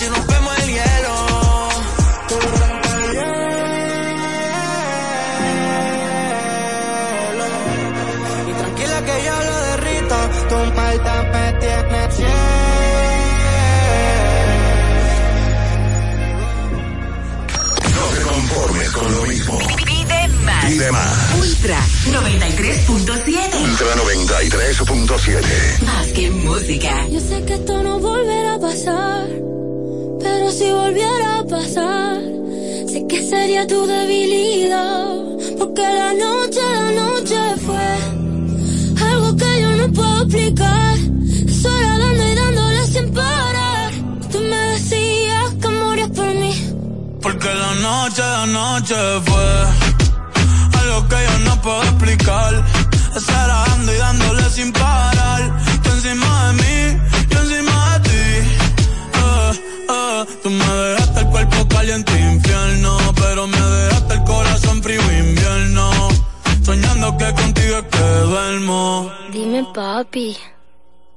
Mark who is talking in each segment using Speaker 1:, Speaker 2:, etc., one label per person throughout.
Speaker 1: si rompemos el hielo. Y tranquila que yo lo derrito, tú un par de tienes
Speaker 2: No te conformes con lo mismo.
Speaker 3: Pide más.
Speaker 2: Pide más.
Speaker 3: Ultra 93.7.
Speaker 2: Ultra 93.7.
Speaker 3: Más que música.
Speaker 4: Yo sé que esto no volverá a pasar, si volviera a pasar, sé que sería tu debilidad, porque la noche, la noche fue algo que yo no puedo explicar. Sola dando y dándole sin parar. Tú me decías que morías por mí.
Speaker 1: Porque la noche, la noche fue algo que yo no puedo explicar. Estar dando y dándole sin parar. Tú encima de mí, yo encima tú me dejaste el cuerpo caliente infierno, pero me dejaste el corazón frío invierno. Soñando que contigo es que duermo.
Speaker 4: Dime, papi.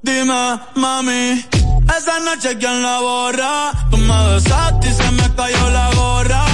Speaker 1: Dime, mami, esa noche quién la borra. Tú me besaste y se me cayó la gorra.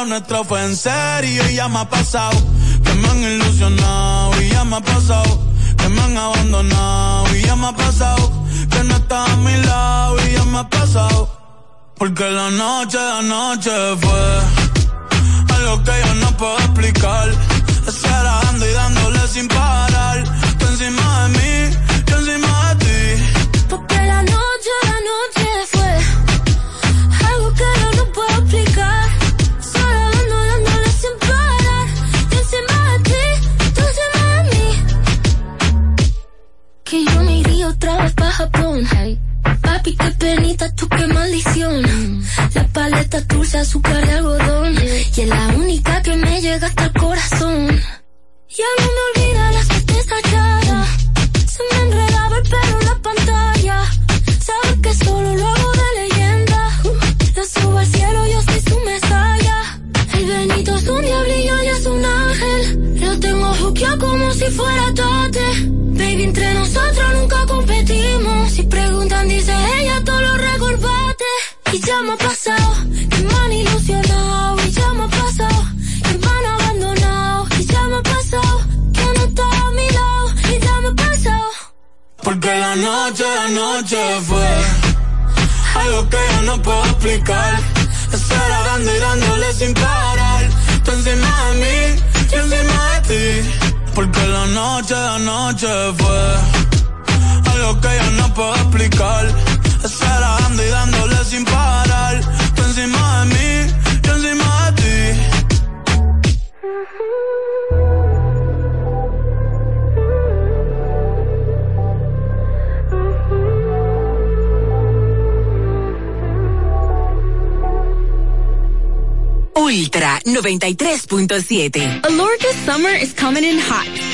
Speaker 1: lo nuestro fue en serio. Y ya me ha pasado que me han ilusionado. Y ya me ha pasado que me han abandonado. Y ya me ha pasado que no estás a mi lado. Y ya me ha pasado. Porque la noche, la noche fue algo que yo no puedo explicar. Estar y dándole sin parar. Tú encima de mí,
Speaker 4: Japón. Papi, qué penita, tú qué maldición. La paleta dulce, azúcar de algodón. Y es la única que me llega hasta el corazón. Ya no me olvida la certeza cara. Se me enredaba el pelo en la pantalla. Sabes que solo lo hago Como si fuera tate. Baby, entre nosotros nunca competimos. Si preguntan, dice ella, todo lo recordate. Y ya me ha pasado, que me han ilusionado. Y ya me ha pasado, que me han abandonado. Y ya me ha pasado, que no está a mi lado. Y ya me ha pasado.
Speaker 1: Porque la noche, la noche fue algo que yo no puedo explicar. Estar dando y dándole sin parar. Encima de mí, noche, la noche fue algo que yo no puedo explicar. Estar dando y dándole sin parar. Tú encima de mí, yo encima de ti.
Speaker 3: Ultra 93.7.
Speaker 5: Alorca's summer is coming in hot,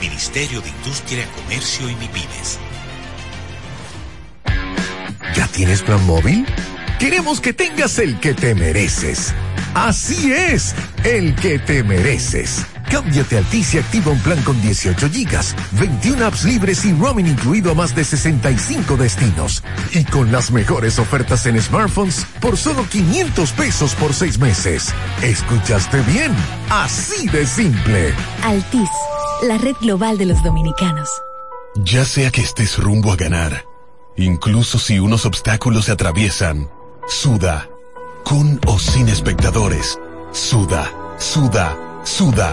Speaker 6: Ministerio de Industria, Comercio y MIPIMES.
Speaker 7: ¿Ya tienes plan móvil? Queremos que tengas el que te mereces. Así es, el que te mereces. Cámbiate a Altis y activa un plan con 18 gigas, 21 apps libres y roaming incluido a más de 65 destinos. Y con las mejores ofertas en smartphones por solo 500 pesos por seis meses. ¿Escuchaste bien? Así de simple.
Speaker 8: Altis, la red global de los dominicanos.
Speaker 9: Ya sea que estés rumbo a ganar, incluso si unos obstáculos se atraviesan, suda, con o sin espectadores, suda, suda, suda,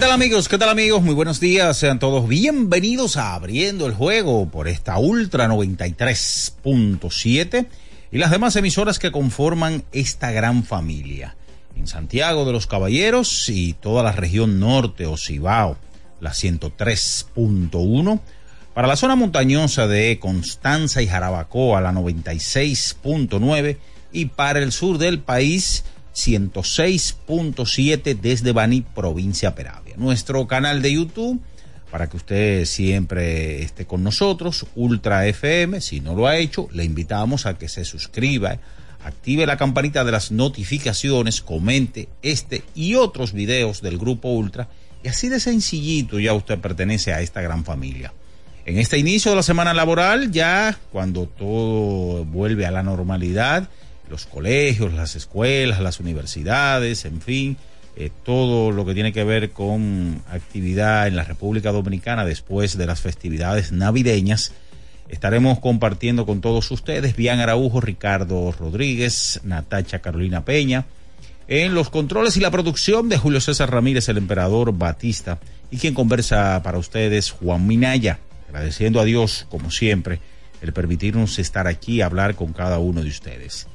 Speaker 10: Tal amigos? ¿Qué tal amigos? Muy buenos días. Sean todos bienvenidos a Abriendo el Juego por esta Ultra 93.7 y las demás emisoras que conforman esta gran familia. En Santiago de los Caballeros y toda la región norte o Cibao, la 103.1. Para la zona montañosa de Constanza y Jarabacoa, la 96.9. Y para el sur del país, 106.7 desde Bani, provincia Peravia. Nuestro canal de YouTube, para que usted siempre esté con nosotros, Ultra FM, si no lo ha hecho, le invitamos a que se suscriba, active la campanita de las notificaciones, comente este y otros videos del grupo Ultra, y así de sencillito ya usted pertenece a esta gran familia. En este inicio de la semana laboral, ya cuando todo vuelve a la normalidad, los colegios, las escuelas, las universidades, en fin, eh, todo lo que tiene que ver con actividad en la República Dominicana después de las festividades navideñas. Estaremos compartiendo con todos ustedes, Bian Araujo, Ricardo Rodríguez, Natacha Carolina Peña, en los controles y la producción de Julio César Ramírez, el emperador Batista, y quien conversa para ustedes, Juan Minaya, agradeciendo a Dios, como siempre, el permitirnos estar aquí a hablar con cada uno de ustedes.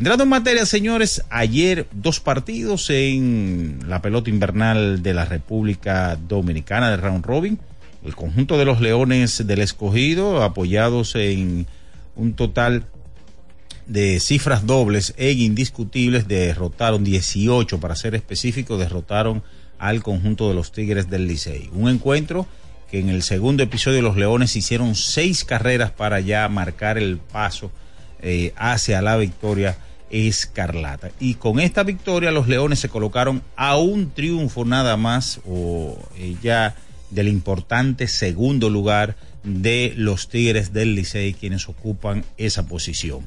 Speaker 10: Entrando en materia, señores, ayer dos partidos en la pelota invernal de la República Dominicana de Round Robin el conjunto de los Leones del Escogido, apoyados en un total de cifras dobles e indiscutibles, derrotaron 18, para ser específico, derrotaron al conjunto de los Tigres del Licey. Un encuentro que en el segundo episodio los Leones hicieron seis carreras para ya marcar el paso eh, hacia la victoria escarlata. Y con esta victoria los Leones se colocaron a un triunfo nada más o eh, ya del importante segundo lugar de los Tigres del Licey, quienes ocupan esa posición.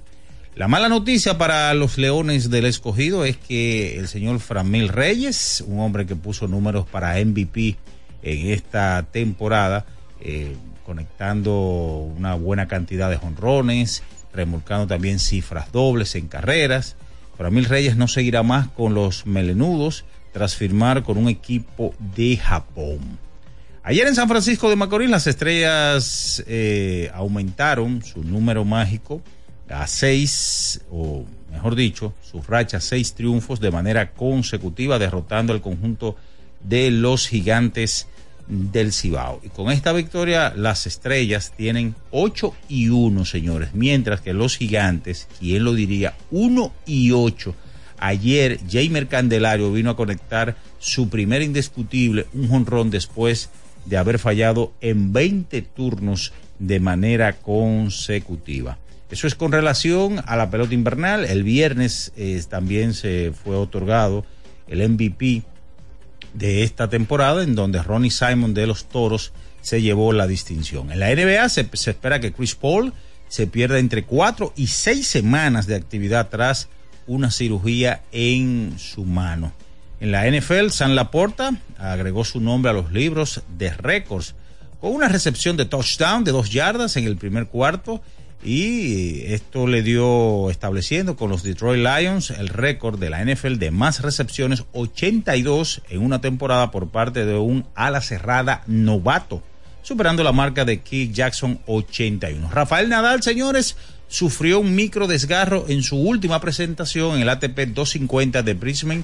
Speaker 10: La mala noticia para los Leones del Escogido es que el señor Framil Reyes, un hombre que puso números para MVP en esta temporada, eh, conectando una buena cantidad de jonrones, remolcando también cifras dobles en carreras. Framil Reyes no seguirá más con los melenudos tras firmar con un equipo de Japón. Ayer en San Francisco de Macorís las estrellas eh, aumentaron su número mágico a seis, o mejor dicho, su racha seis triunfos de manera consecutiva, derrotando al conjunto de los gigantes del Cibao. Y con esta victoria las estrellas tienen 8 y 1, señores, mientras que los gigantes, ¿quién lo diría? 1 y 8. Ayer Jamer Candelario vino a conectar su primer indiscutible, un jonrón después de haber fallado en 20 turnos de manera consecutiva. Eso es con relación a la pelota invernal. El viernes eh, también se fue otorgado el MVP de esta temporada, en donde Ronnie Simon de los Toros se llevó la distinción. En la NBA se, espera que Chris Paul se pierda entre cuatro y seis semanas de actividad tras una cirugía en su mano. En la NFL, San Laporta agregó su nombre a los libros de récords con una recepción de touchdown de dos yardas en el primer cuarto y esto le dio estableciendo con los Detroit Lions el récord de la NFL de más recepciones 82 en una temporada por parte de un ala cerrada novato superando la marca de Keith Jackson 81. Rafael Nadal, señores, sufrió un micro desgarro en su última presentación en el ATP 250 de Brisbane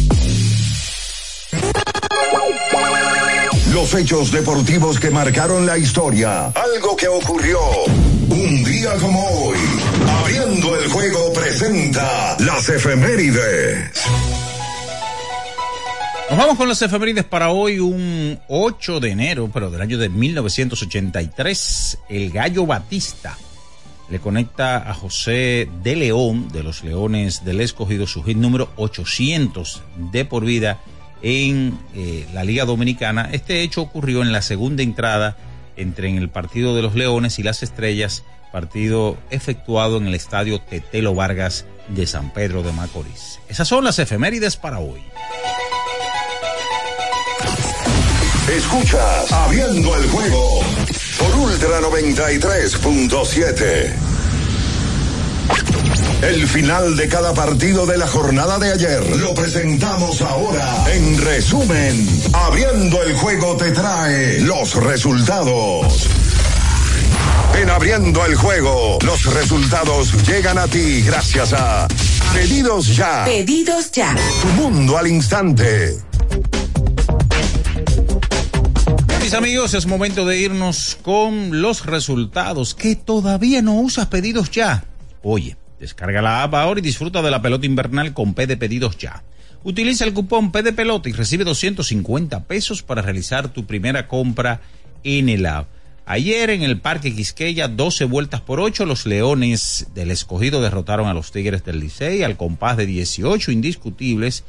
Speaker 2: Los hechos deportivos que marcaron la historia. Algo que ocurrió un día como hoy. Abriendo el juego presenta las efemérides.
Speaker 10: Nos vamos con las efemérides para hoy, un 8 de enero, pero del año de 1983. El Gallo Batista le conecta a José de León, de los Leones del Escogido, su hit número 800 de por vida en eh, la Liga Dominicana. Este hecho ocurrió en la segunda entrada entre en el partido de los Leones y las Estrellas, partido efectuado en el estadio Tetelo Vargas de San Pedro de Macorís. Esas son las efemérides para hoy.
Speaker 2: Escuchas Abriendo el juego por Ultra 93.7. El final de cada partido de la jornada de ayer lo presentamos ahora. En resumen, abriendo el juego te trae los resultados. En abriendo el juego, los resultados llegan a ti gracias a Pedidos Ya.
Speaker 3: Pedidos ya.
Speaker 2: Tu mundo al instante.
Speaker 10: Mis amigos, es momento de irnos con los resultados que todavía no usas pedidos ya. Oye, descarga la app ahora y disfruta de la pelota invernal con P de pedidos ya. Utiliza el cupón P de pelota y recibe 250 pesos para realizar tu primera compra en el app. Ayer en el Parque Quisqueya, 12 vueltas por 8, los Leones del Escogido derrotaron a los Tigres del Licey al compás de 18 indiscutibles.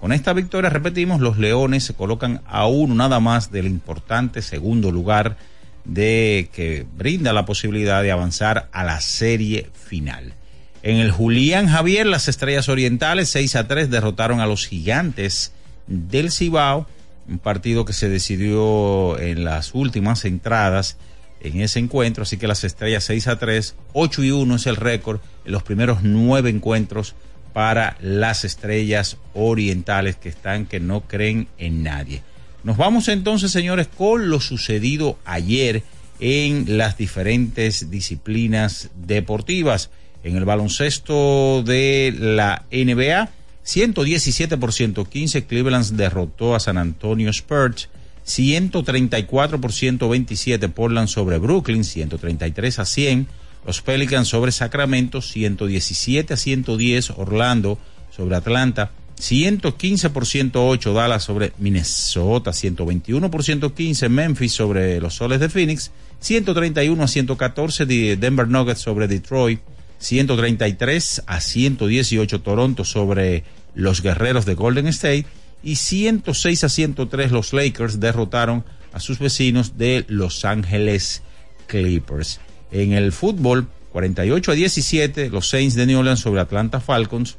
Speaker 10: Con esta victoria, repetimos, los Leones se colocan a uno nada más del importante segundo lugar de que brinda la posibilidad de avanzar a la serie final. En el Julián Javier, las Estrellas Orientales 6 a 3 derrotaron a los Gigantes del Cibao, un partido que se decidió en las últimas entradas en ese encuentro, así que las Estrellas 6 a 3, 8 y 1 es el récord en los primeros nueve encuentros para las Estrellas Orientales que están que no creen en nadie. Nos vamos entonces, señores, con lo sucedido ayer en las diferentes disciplinas deportivas. En el baloncesto de la NBA, 117 por 115, Cleveland derrotó a San Antonio Spurs. 134 por 127, Portland sobre Brooklyn, 133 a 100. Los Pelicans sobre Sacramento, 117 a 110, Orlando sobre Atlanta. 115 por 108 Dallas sobre Minnesota, 121 por 115 Memphis sobre los Soles de Phoenix, 131 a 114 Denver Nuggets sobre Detroit, 133 a 118 Toronto sobre los Guerreros de Golden State y 106 a 103 los Lakers derrotaron a sus vecinos de Los Ángeles Clippers. En el fútbol, 48 a 17 los Saints de New Orleans sobre Atlanta Falcons,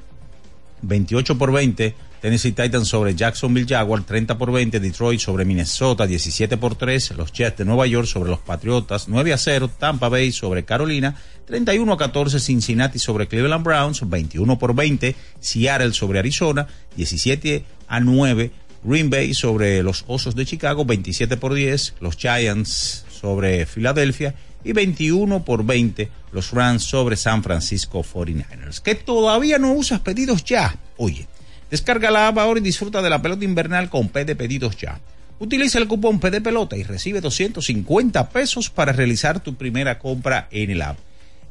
Speaker 10: 28 por 20 Tennessee Titans sobre Jacksonville Jaguar, 30 por 20 Detroit sobre Minnesota, 17 por 3 los Jets de Nueva York sobre los Patriotas, 9 a 0 Tampa Bay sobre Carolina, 31 a 14 Cincinnati sobre Cleveland Browns, 21 por 20 Seattle sobre Arizona, 17 a 9 Green Bay sobre los Osos de Chicago, 27 por 10 los Giants sobre Filadelfia y 21 por 20 los Rams sobre San Francisco 49ers. Que todavía no usas pedidos ya. Oye, descarga la app ahora y disfruta de la pelota invernal con P de pedidos ya. Utiliza el cupón P de pelota y recibe 250 pesos para realizar tu primera compra en el app.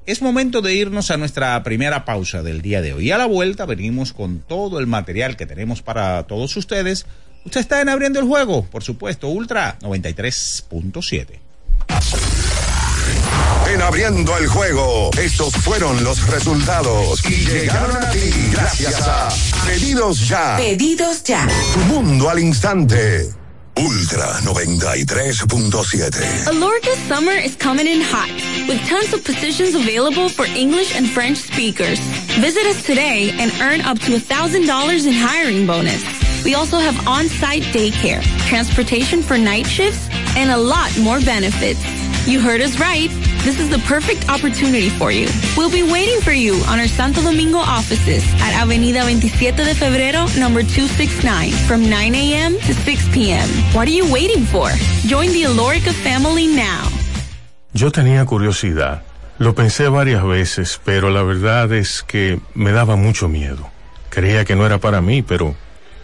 Speaker 10: Es momento de irnos a nuestra primera pausa del día de hoy. A la vuelta venimos con todo el material que tenemos para todos ustedes. Usted está en abriendo el juego, por supuesto, Ultra 93.7.
Speaker 2: En abriendo el juego, estos fueron los resultados y llegaron a ti gracias a Pedidos Ya.
Speaker 3: Pedidos ya.
Speaker 2: Tu mundo al instante. Ultra 93.7.
Speaker 5: Alorca's summer is coming in hot, with tons of positions available for English and French speakers. Visit us today and earn up to $1,000 in hiring bonus. We also have on-site daycare, transportation for night shifts, and a lot more benefits. You heard us right. This is the perfect opportunity for you. We'll be waiting for you on our Santo Domingo offices at Avenida 27 de Febrero, number 269, from 9 a.m. to 6 p.m. What are you waiting for? Join the Alorica family now.
Speaker 11: Yo tenía curiosidad. Lo pensé varias veces, pero la verdad es que me daba mucho miedo. Creía que no era para mí, pero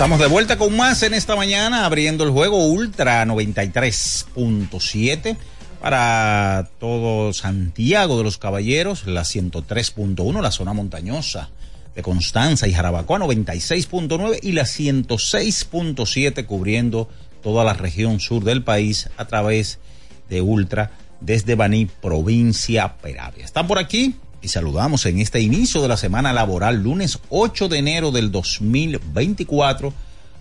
Speaker 10: Estamos de vuelta con más en esta mañana, abriendo el juego Ultra 93.7 para todo Santiago de los Caballeros, la 103.1, la zona montañosa de Constanza y Jarabacoa 96.9 y la 106.7 cubriendo toda la región sur del país a través de Ultra desde Baní, provincia Peravia. ¿Están por aquí? Y saludamos en este inicio de la semana laboral, lunes 8 de enero del 2024.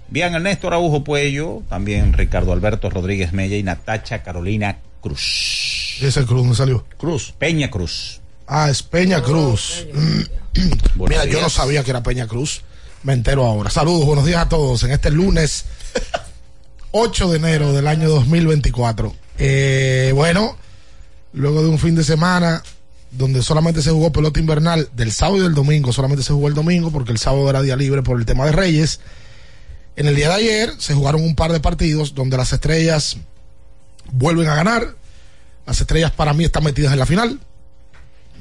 Speaker 10: Bien, Ernesto Araujo Puello, también Ricardo Alberto Rodríguez Mella y Natacha Carolina Cruz.
Speaker 12: ¿Ese Cruz no salió?
Speaker 10: Cruz. Peña Cruz.
Speaker 12: Ah, es Peña Cruz. Mira, yo no sabía que era Peña Cruz. Me entero ahora. Saludos, buenos días a todos en este lunes 8 de enero del año 2024. Eh, bueno, luego de un fin de semana donde solamente se jugó pelota invernal del sábado y del domingo, solamente se jugó el domingo porque el sábado era día libre por el tema de Reyes. En el día de ayer se jugaron un par de partidos donde las estrellas vuelven a ganar. Las estrellas para mí están metidas en la final.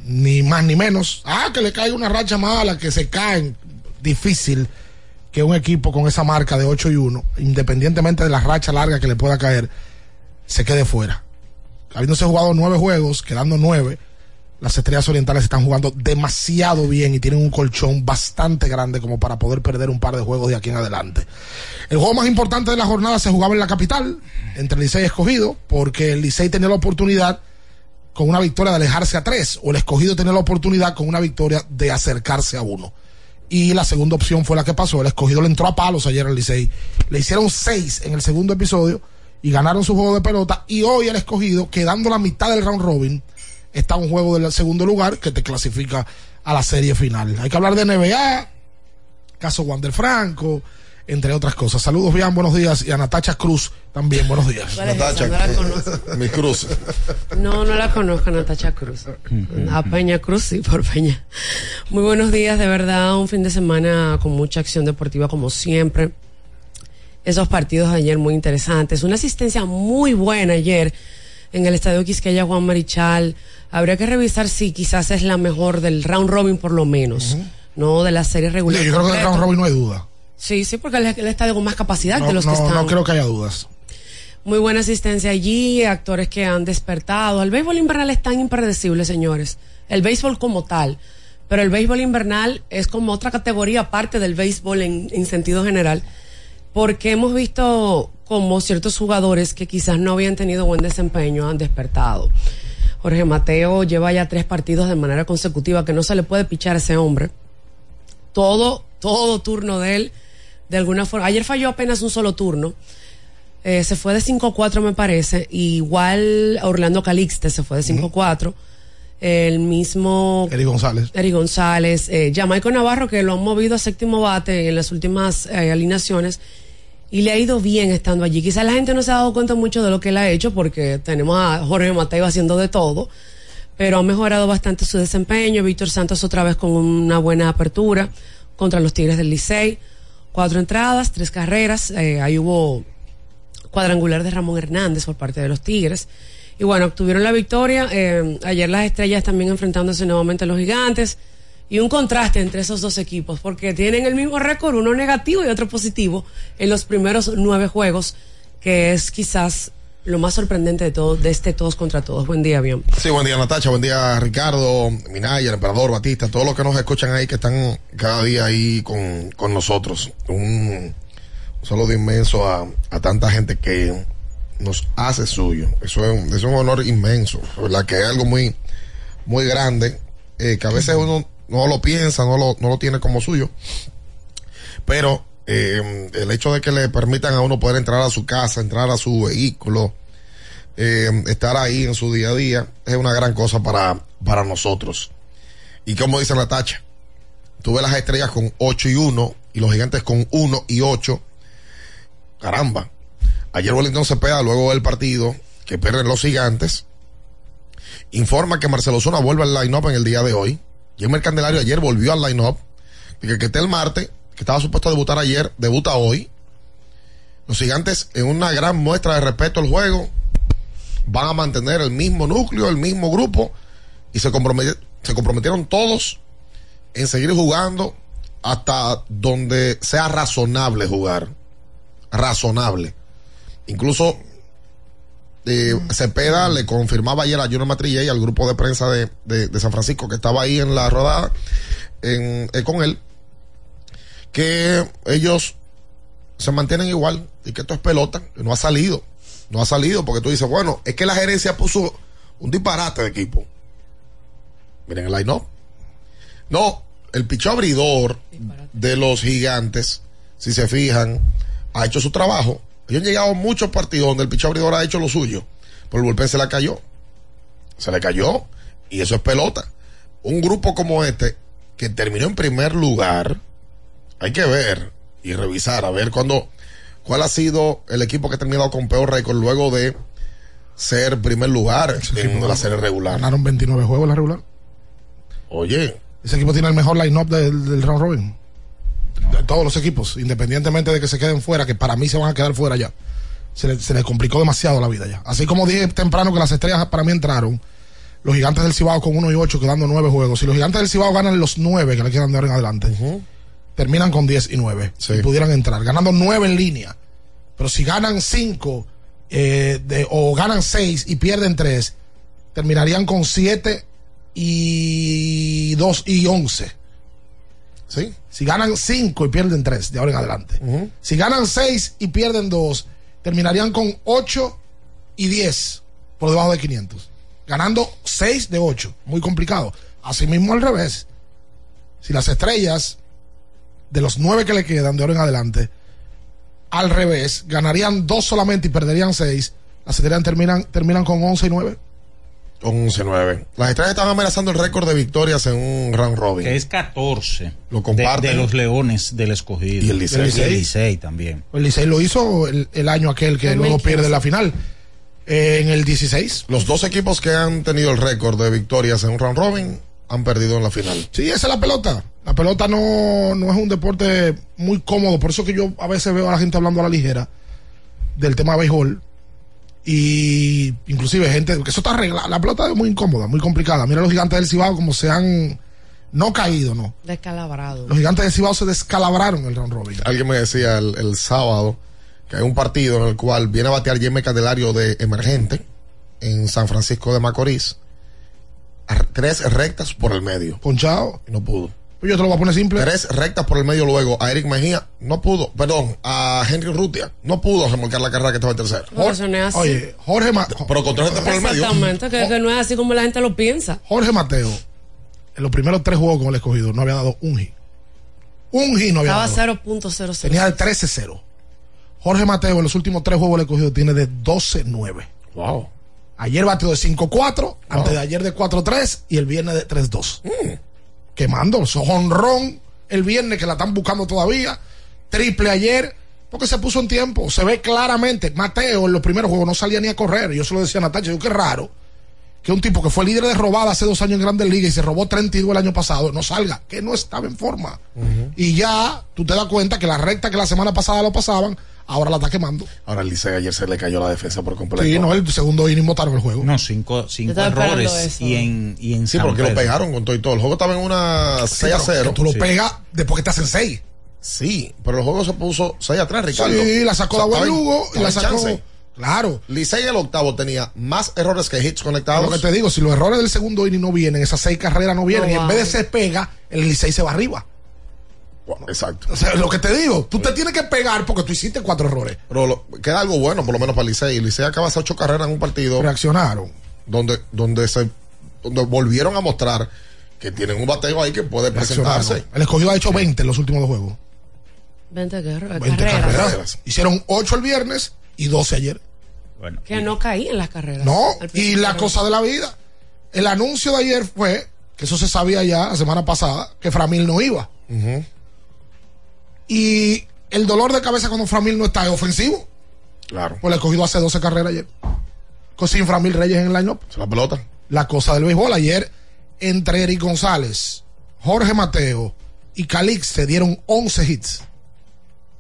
Speaker 12: Ni más ni menos. Ah, que le cae una racha mala, que se caen. Difícil que un equipo con esa marca de 8 y 1, independientemente de la racha larga que le pueda caer, se quede fuera. Habiéndose jugado nueve juegos, quedando nueve, las estrellas orientales están jugando demasiado bien y tienen un colchón bastante grande como para poder perder un par de juegos de aquí en adelante. El juego más importante de la jornada se jugaba en la capital, entre Licey y Escogido, porque el Licey tenía la oportunidad con una victoria de alejarse a tres, o el Escogido tenía la oportunidad con una victoria de acercarse a uno. Y la segunda opción fue la que pasó. El Escogido le entró a palos ayer al Licey. Le hicieron seis en el segundo episodio y ganaron su juego de pelota. Y hoy el Escogido, quedando la mitad del round robin, está un juego del segundo lugar que te clasifica a la serie final. Hay que hablar de NBA, caso Wander Franco, entre otras cosas. Saludos, bien, buenos días. Y a Natacha Cruz también, buenos días.
Speaker 13: Natacha, no la conozco.
Speaker 12: Mi Cruz.
Speaker 13: No, no la conozco, Natacha Cruz. A Peña Cruz, sí, por Peña. Muy buenos días, de verdad, un fin de semana con mucha acción deportiva como siempre. Esos partidos de ayer muy interesantes. Una asistencia muy buena ayer en el Estadio Quisqueya Juan Marichal. Habría que revisar si quizás es la mejor del round robin por lo menos, no de la serie regular.
Speaker 12: Sí, yo creo que del round robin no hay duda.
Speaker 13: Sí, sí, porque es el estadio con más capacidad
Speaker 12: No,
Speaker 13: de los
Speaker 12: no,
Speaker 13: que están.
Speaker 12: no creo que haya dudas.
Speaker 13: Muy buena asistencia allí, actores que han despertado. El béisbol invernal es tan impredecible, señores. El béisbol como tal. Pero el béisbol invernal es como otra categoría aparte del béisbol en, en sentido general. Porque hemos visto como ciertos jugadores que quizás no habían tenido buen desempeño han despertado. Jorge Mateo lleva ya tres partidos de manera consecutiva que no se le puede pichar a ese hombre. Todo, todo turno de él, de alguna forma. Ayer falló apenas un solo turno. Eh, se fue de 5-4 me parece. Igual Orlando Calixte se fue de 5-4. El mismo
Speaker 12: Eri González.
Speaker 13: Eri González, eh, Jamaico Navarro, que lo han movido a séptimo bate en las últimas eh, alineaciones y le ha ido bien estando allí. Quizás la gente no se ha dado cuenta mucho de lo que él ha hecho porque tenemos a Jorge Mateo haciendo de todo, pero ha mejorado bastante su desempeño. Víctor Santos otra vez con una buena apertura contra los Tigres del Licey. Cuatro entradas, tres carreras. eh, ahí hubo cuadrangular de Ramón Hernández por parte de los Tigres. Y bueno, obtuvieron la victoria. eh, ayer las estrellas también enfrentándose nuevamente a los gigantes. Y un contraste entre esos dos equipos, porque tienen el mismo récord, uno negativo y otro positivo, en los primeros nueve juegos, que es quizás lo más sorprendente de todo, de este todos contra todos. Buen día, bien.
Speaker 14: Sí, buen día Natacha, buen día Ricardo, Minaya, emperador, Batista, todos los que nos escuchan ahí que están cada día ahí con, con nosotros. Un, un saludo inmenso a, a tanta gente que nos hace suyo. Eso es, eso es un honor inmenso, ¿verdad? Que es algo muy, muy grande, eh, que a veces uno no lo piensa, no lo, no lo tiene como suyo. Pero eh, el hecho de que le permitan a uno poder entrar a su casa, entrar a su vehículo, eh, estar ahí en su día a día, es una gran cosa para, para nosotros. Y como dice Natacha, tuve las estrellas con 8 y 1 y los gigantes con 1 y 8. Caramba. Ayer Wellington Cepeda, luego del partido, que pierden los gigantes, informa que Marcelo Zuna vuelve al line-up en el día de hoy. Jimmy Candelario ayer volvió al line-up. Que, que el martes, que estaba supuesto a debutar ayer, debuta hoy. Los gigantes, en una gran muestra de respeto al juego, van a mantener el mismo núcleo, el mismo grupo, y se, se comprometieron todos en seguir jugando hasta donde sea razonable jugar. Razonable. Incluso eh, Cepeda le confirmaba ayer a Junior Matrilla y al grupo de prensa de, de- de San Francisco que estaba ahí en la rodada en- eh, con él que ellos se mantienen igual y que esto es pelota, que no ha salido. No ha salido porque tú dices, bueno, es que la gerencia puso un disparate de equipo. Miren el line No, el picho abridor de los gigantes, si se fijan, ha hecho su trabajo. Ellos han llegado a muchos partidos donde el picho abridor ha hecho lo suyo, pero el bullpen se le cayó. Se le cayó y eso es pelota. Un grupo como este, que terminó en primer lugar, hay que ver y revisar a ver cuándo cuál ha sido el equipo que ha terminado con peor récord luego de ser primer lugar en la serie regular.
Speaker 12: Ganaron 29 juegos en la regular.
Speaker 14: Oye,
Speaker 12: Ese equipo tiene el mejor line-up del, del round robin. De todos los equipos, independientemente de que se queden fuera, que para mí se van a quedar fuera ya. Se le, se le complicó demasiado la vida ya. Así como dije temprano que las estrellas para mí entraron, los gigantes del Cibao con 1 y 8 quedando 9 juegos. Si los gigantes del Cibao ganan los 9 que le quedan de ahora en adelante, terminan con 10 y 9. Y pudieran entrar, ganando 9 en línea. Pero si ganan 5 o ganan 6 y pierden 3, terminarían con 7 y 2 y 11.
Speaker 14: ¿Sí?
Speaker 12: Si ganan 5 y pierden 3 de ahora en adelante. Si ganan 6 y pierden 2, terminarían con 8 y 10 por debajo de 500. Ganando 6 de 8. Muy complicado. Asimismo al revés. Si las estrellas de los 9 que le quedan de ahora en adelante, al revés, ganarían 2 solamente y perderían 6, las estrellas terminan, terminan con 11 y 9.
Speaker 14: 11-9. Las estrellas están amenazando el récord de victorias en un round robin.
Speaker 10: Que es 14.
Speaker 14: Lo
Speaker 10: De,
Speaker 14: comparten.
Speaker 10: de los Leones del Escogido.
Speaker 14: Y el Licey.
Speaker 10: Y el Licey también.
Speaker 12: El Licey lo hizo el, el año aquel que luego pierde la final. Eh, en el 16.
Speaker 14: Los dos equipos que han tenido el récord de victorias en un round robin han perdido en la final.
Speaker 12: Sí, esa es la pelota. La pelota no, no es un deporte muy cómodo. Por eso que yo a veces veo a la gente hablando a la ligera del tema de béisbol. Y inclusive gente, que eso está arreglado. La pelota es muy incómoda, muy complicada. Mira los gigantes del Cibao como se han no caído, no.
Speaker 13: Descalabrado.
Speaker 12: Los gigantes del Cibao se descalabraron el round robin.
Speaker 14: Alguien me decía el, el sábado que hay un partido en el cual viene a batear Jimmy Candelario de emergente en San Francisco de Macorís. A- Tres rectas por el medio.
Speaker 12: Ponchado.
Speaker 14: Y no pudo.
Speaker 12: Pues yo te lo voy a poner simple.
Speaker 14: Tres rectas por el medio luego. A Eric Mejía no pudo. Perdón, a Henry Rutia no pudo remolcar la carrera que estaba en tercero.
Speaker 13: No, eso no es así.
Speaker 12: Oye, Jorge Ma-
Speaker 14: Pero con tres rectas por el medio.
Speaker 13: Exactamente, que, que no es así como la gente lo piensa.
Speaker 12: Jorge Mateo, en los primeros tres juegos con el escogido, no había dado un hit. Un hit no había
Speaker 13: Estaba
Speaker 12: dado.
Speaker 13: 0.00.
Speaker 12: Tenía de 13-0. Jorge Mateo en los últimos tres juegos del escogido tiene de 12-9.
Speaker 14: Wow.
Speaker 12: Ayer batió de 5-4, antes de ayer de 4-3 y el viernes de 3-2. Quemando, so, jonrón el viernes que la están buscando todavía. Triple ayer, porque se puso en tiempo. Se ve claramente. Mateo en los primeros juegos no salía ni a correr. Yo se lo decía a Natacha, yo qué raro que un tipo que fue líder de robada hace dos años en Grandes Ligas y se robó 32 el año pasado, no salga, que no estaba en forma. Y ya tú te das cuenta que la recta que la semana pasada lo pasaban, ahora la está quemando.
Speaker 14: Ahora el Licey ayer se le cayó la defensa por completo.
Speaker 12: Sí, no, el segundo inning botaron el juego.
Speaker 10: No, cinco, cinco errores. Y en, y en
Speaker 14: Sí,
Speaker 10: San
Speaker 14: porque lo
Speaker 10: Pedro.
Speaker 14: pegaron con todo y todo. El juego estaba en una 6 a
Speaker 12: Sí, pero
Speaker 14: 0.
Speaker 12: que Tú lo
Speaker 14: Sí.
Speaker 12: pegas después que estás en 6.
Speaker 14: Sí, pero el juego se puso 6 a 3, Ricardo.
Speaker 12: Sí, la sacó
Speaker 14: O sea, en-
Speaker 12: Lugo y la sacó.
Speaker 14: chance.
Speaker 12: Claro.
Speaker 14: Licey en el octavo tenía más errores que hits conectados.
Speaker 12: Lo que te digo, si los errores del segundo inning no vienen, esas seis carreras no vienen,
Speaker 13: No
Speaker 12: y en vez de se pega, el Licey se va arriba.
Speaker 14: Exacto.
Speaker 12: O sea, lo que te digo, tú te tienes que pegar porque tú hiciste cuatro errores.
Speaker 14: Pero lo- queda algo bueno, por lo menos para el Licey. El Licey acaba de hacer ocho carreras en un partido
Speaker 12: Reaccionaron.
Speaker 14: donde, donde se donde volvieron a mostrar que tienen un bateo ahí que puede presentarse.
Speaker 12: El escogido ha hecho 20 en los últimos dos juegos.
Speaker 13: 20 guerras,
Speaker 12: 20
Speaker 13: carreras.
Speaker 12: carreras. Hicieron 8 el viernes y 12 ayer.
Speaker 10: Bueno,
Speaker 13: Que no caí en las carreras.
Speaker 12: No, y la cosa de la vida. El anuncio de ayer fue, que eso se sabía ya la semana pasada, que Framil no iba. Y el dolor de cabeza cuando Framil no está es ofensivo.
Speaker 14: Claro.
Speaker 12: Pues le escogido hace 12 carreras ayer. Con sin Framil Reyes en el line-up.
Speaker 14: Se la pelota.
Speaker 12: La cosa del béisbol ayer, entre Eric González, Jorge Mateo y Calix se dieron 11 hits.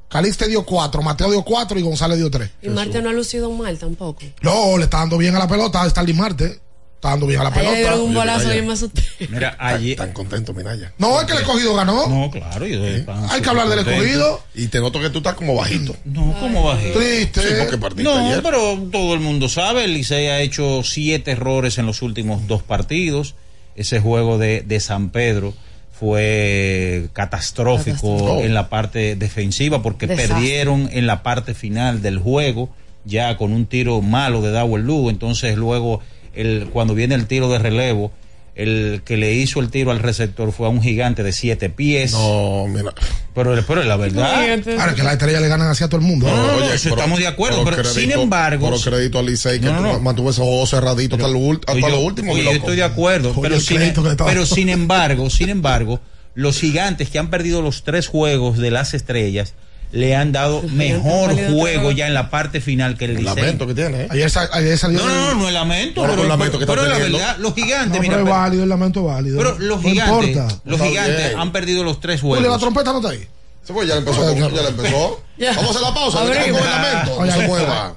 Speaker 12: Calix te dio 4, Mateo dio 4 y González dio 3.
Speaker 13: Y Marte no ha lucido mal tampoco.
Speaker 12: No, le está dando bien a la pelota, está Marte. Está dando bien a la pelota.
Speaker 13: un bolazo me asusté.
Speaker 10: Mira, ayer.
Speaker 14: Tan contento, Minaya.
Speaker 12: No, es que el escogido ganó.
Speaker 10: No, claro. yo-
Speaker 12: Hay que hablar del escogido.
Speaker 14: Y te noto que tú estás como bajito.
Speaker 10: No, ¿cómo bajé?
Speaker 12: Triste.
Speaker 14: Sí, porque partiste
Speaker 10: No,
Speaker 14: ayer.
Speaker 10: pero todo el mundo sabe, el Licey ha hecho siete errores en los últimos dos partidos. Ese juego de, de San Pedro fue catastrófico
Speaker 13: Catastrófico.
Speaker 10: en la parte defensiva porque
Speaker 13: Desastre.
Speaker 10: perdieron en la parte final del juego ya con un tiro malo de Dawel Lugo. Entonces luego el, cuando viene el tiro de relevo, el que le hizo el tiro al receptor fue a un gigante de siete pies.
Speaker 14: No, mira.
Speaker 10: Pero, pero la verdad...
Speaker 12: Claro, que las estrellas le ganan así a todo el mundo.
Speaker 10: No, no, no,
Speaker 14: Oye,
Speaker 10: eso
Speaker 14: pero-
Speaker 10: estamos de acuerdo, pero, sin embargo...
Speaker 14: Pero crédito al Licey que
Speaker 10: No, no, no.
Speaker 14: tu- mantuvo ese juego cerradito hasta, lo, hasta
Speaker 10: Oye,
Speaker 14: lo último.
Speaker 10: oye, yo estoy de acuerdo,
Speaker 12: Oye,
Speaker 10: pero, sin,
Speaker 12: crédito estaba
Speaker 10: pero sin embargo, sin embargo, los gigantes que han perdido los tres juegos de las estrellas le han dado mejor juego ya en la parte final que el
Speaker 14: El
Speaker 10: Licey.
Speaker 14: lamento que tiene, ¿eh?
Speaker 12: Ayer, sa- ayer salió.
Speaker 10: No, no, no, no es lamento,
Speaker 14: No, no,
Speaker 10: pero,
Speaker 14: un lamento que
Speaker 10: pero,
Speaker 14: está
Speaker 10: pero la verdad, los gigantes,
Speaker 12: No,
Speaker 10: mira,
Speaker 12: pero es válido, el lamento válido.
Speaker 10: pero los
Speaker 12: no
Speaker 10: gigantes,
Speaker 12: importa.
Speaker 10: los
Speaker 14: Está
Speaker 10: gigantes
Speaker 14: bien.
Speaker 10: han perdido los tres
Speaker 12: Julio, la
Speaker 10: juegos.
Speaker 12: trompeta no está ahí.
Speaker 14: Se fue, ya empezó.
Speaker 12: Ya,
Speaker 14: ya le empezó.
Speaker 13: Ya.
Speaker 14: Vamos a la pausa. Con el lamento. No
Speaker 12: Oye,
Speaker 14: se
Speaker 12: ahí
Speaker 14: mueva.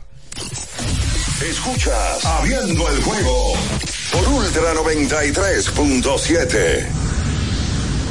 Speaker 2: Escuchas Abriendo el juego por Ultra 93.7.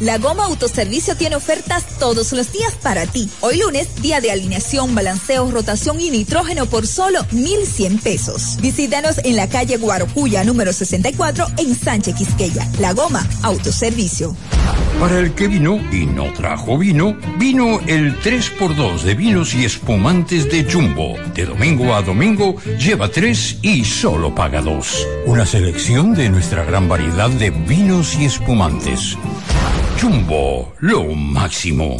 Speaker 15: La Goma Autoservicio tiene ofertas todos los días para ti. Hoy lunes, día de alineación, balanceo, rotación y nitrógeno por solo 1,100 pesos. Visítanos en la calle Guarocuya, número 64, en Sánchez Quisqueya. La Goma Autoservicio.
Speaker 16: Para el que vino y no trajo vino, vino el 3x2 de vinos y espumantes de Jumbo. De domingo a domingo, lleva 3 y solo paga 2. Una selección de nuestra gran variedad de vinos y espumantes. Jumbo, lo máximo.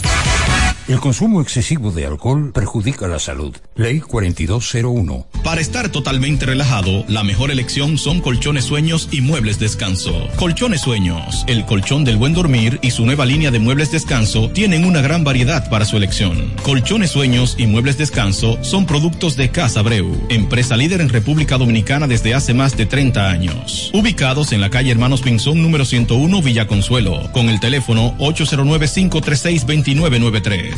Speaker 16: El consumo excesivo de alcohol perjudica la salud. Ley 4201.
Speaker 17: Para estar totalmente relajado, la mejor elección son colchones sueños y muebles descanso. Colchones sueños, el colchón del buen dormir y su nueva línea de muebles descanso tienen una gran variedad para su elección. Colchones sueños y muebles descanso son productos de Casa Breu, empresa líder en República Dominicana desde hace más de 30 años. Ubicados en la calle Hermanos Pinzón número 101 Villa Consuelo, con el teléfono 809 536 2993.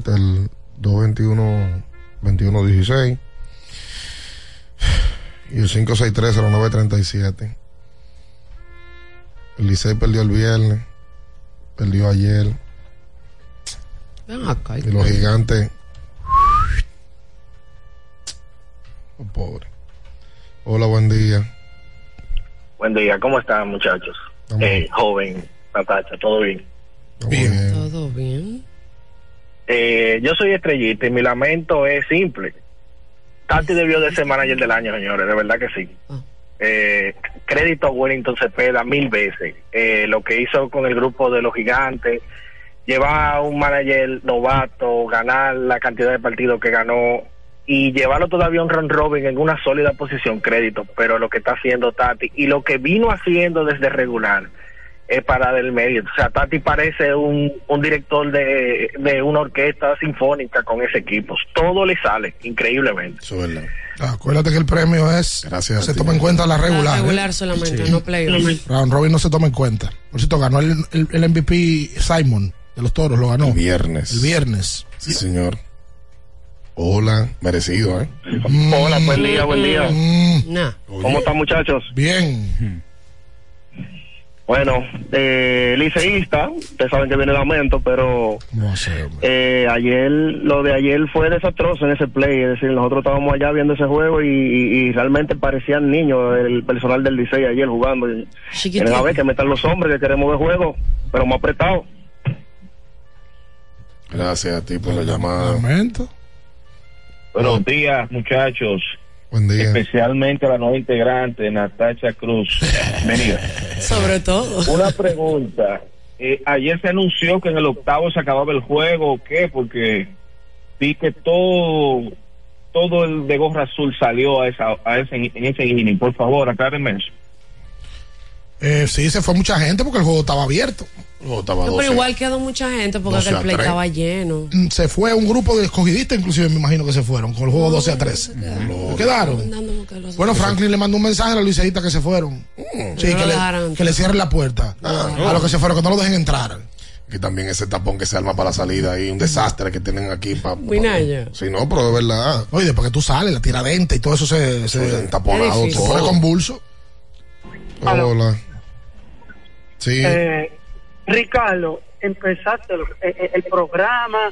Speaker 14: Exactamente, el 221-21-16 y el 563-0937. El Licey perdió el viernes, perdió ayer. y los gigantes. Oh, pobre. Hola, buen día.
Speaker 18: Buen día, ¿cómo están muchachos? Eh, joven, Natacha, ¿todo bien?
Speaker 14: Bien.
Speaker 13: Todo bien.
Speaker 18: Eh, yo soy estrellita y mi lamento es simple. Tati debió de ser manager del año, señores, de verdad que sí. Eh, crédito a Wellington Cepeda mil veces. Eh, lo que hizo con el grupo de los gigantes, llevar a un manager novato, ganar la cantidad de partidos que ganó y llevarlo todavía a un run robin en una sólida posición, crédito, pero lo que está haciendo Tati y lo que vino haciendo desde regular es para del medio. O sea, Tati parece un, un director de, de una orquesta sinfónica con ese equipo. Todo le sale, increíblemente.
Speaker 14: Eso es verdad.
Speaker 12: Acuérdate que el premio es.
Speaker 14: Gracias.
Speaker 12: Se toma en cuenta la regular.
Speaker 13: La regular solamente, no playoff.
Speaker 12: Round Robin no se toma en cuenta. Por cierto, ganó el, el, el MVP Simon de los toros, lo ganó.
Speaker 14: El viernes.
Speaker 12: El viernes.
Speaker 14: Sí, señor. Hola, merecido, ¿eh?
Speaker 18: Hola, buen día, buen día.
Speaker 13: Mm. Nah.
Speaker 18: ¿Cómo están muchachos?
Speaker 12: Bien.
Speaker 18: Bueno, eh, liceísta, ustedes saben que viene de aumento, pero
Speaker 12: No sé.
Speaker 18: eh, ayer, lo de ayer fue desastroso en ese play, es decir, nosotros estábamos allá viendo ese juego y, y- y realmente parecían niños el personal del Licey ayer jugando. Quieren a ver que metan los hombres que queremos ver juego, pero más apretado.
Speaker 14: Gracias a ti por la llamada.
Speaker 12: Momento.
Speaker 19: Buenos días, muchachos.
Speaker 14: Buen día.
Speaker 19: Especialmente a la nueva integrante, Natacha Cruz. Bienvenida.
Speaker 13: Sobre todo.
Speaker 19: Una pregunta. Eh, ayer se anunció que en el octavo se acababa el juego, ¿o qué? Porque vi que todo todo el de gorra azul salió a, esa, a ese, en ese inning. Por favor, aclárenme eso.
Speaker 12: Eh, sí, se fue mucha gente porque el juego estaba abierto.
Speaker 14: No, estaba
Speaker 13: No, pero igual quedó mucha gente porque
Speaker 12: 12
Speaker 13: el play
Speaker 12: 3.
Speaker 13: estaba lleno.
Speaker 12: Mm, Se fue un grupo de escogidistas, inclusive me imagino que se fueron, con el juego 12 a 13. Quedaron. Bueno, Franklin le mandó un mensaje a los liceístas que se fueron. Sí,
Speaker 13: No
Speaker 12: que, le, que le cierren la puerta. A los que se fueron, que no lo dejen entrar.
Speaker 14: Que también ese tapón que se arma para la salida y un desastre que tienen aquí para. Sí, no, pero de verdad.
Speaker 12: Oye, después que tú sales, la tiradente y todo eso se, se
Speaker 14: taponado
Speaker 12: se
Speaker 14: todo.
Speaker 12: pone convulso.
Speaker 14: Hola. Sí.
Speaker 20: Eh, Ricardo, empezaste el, el- el programa,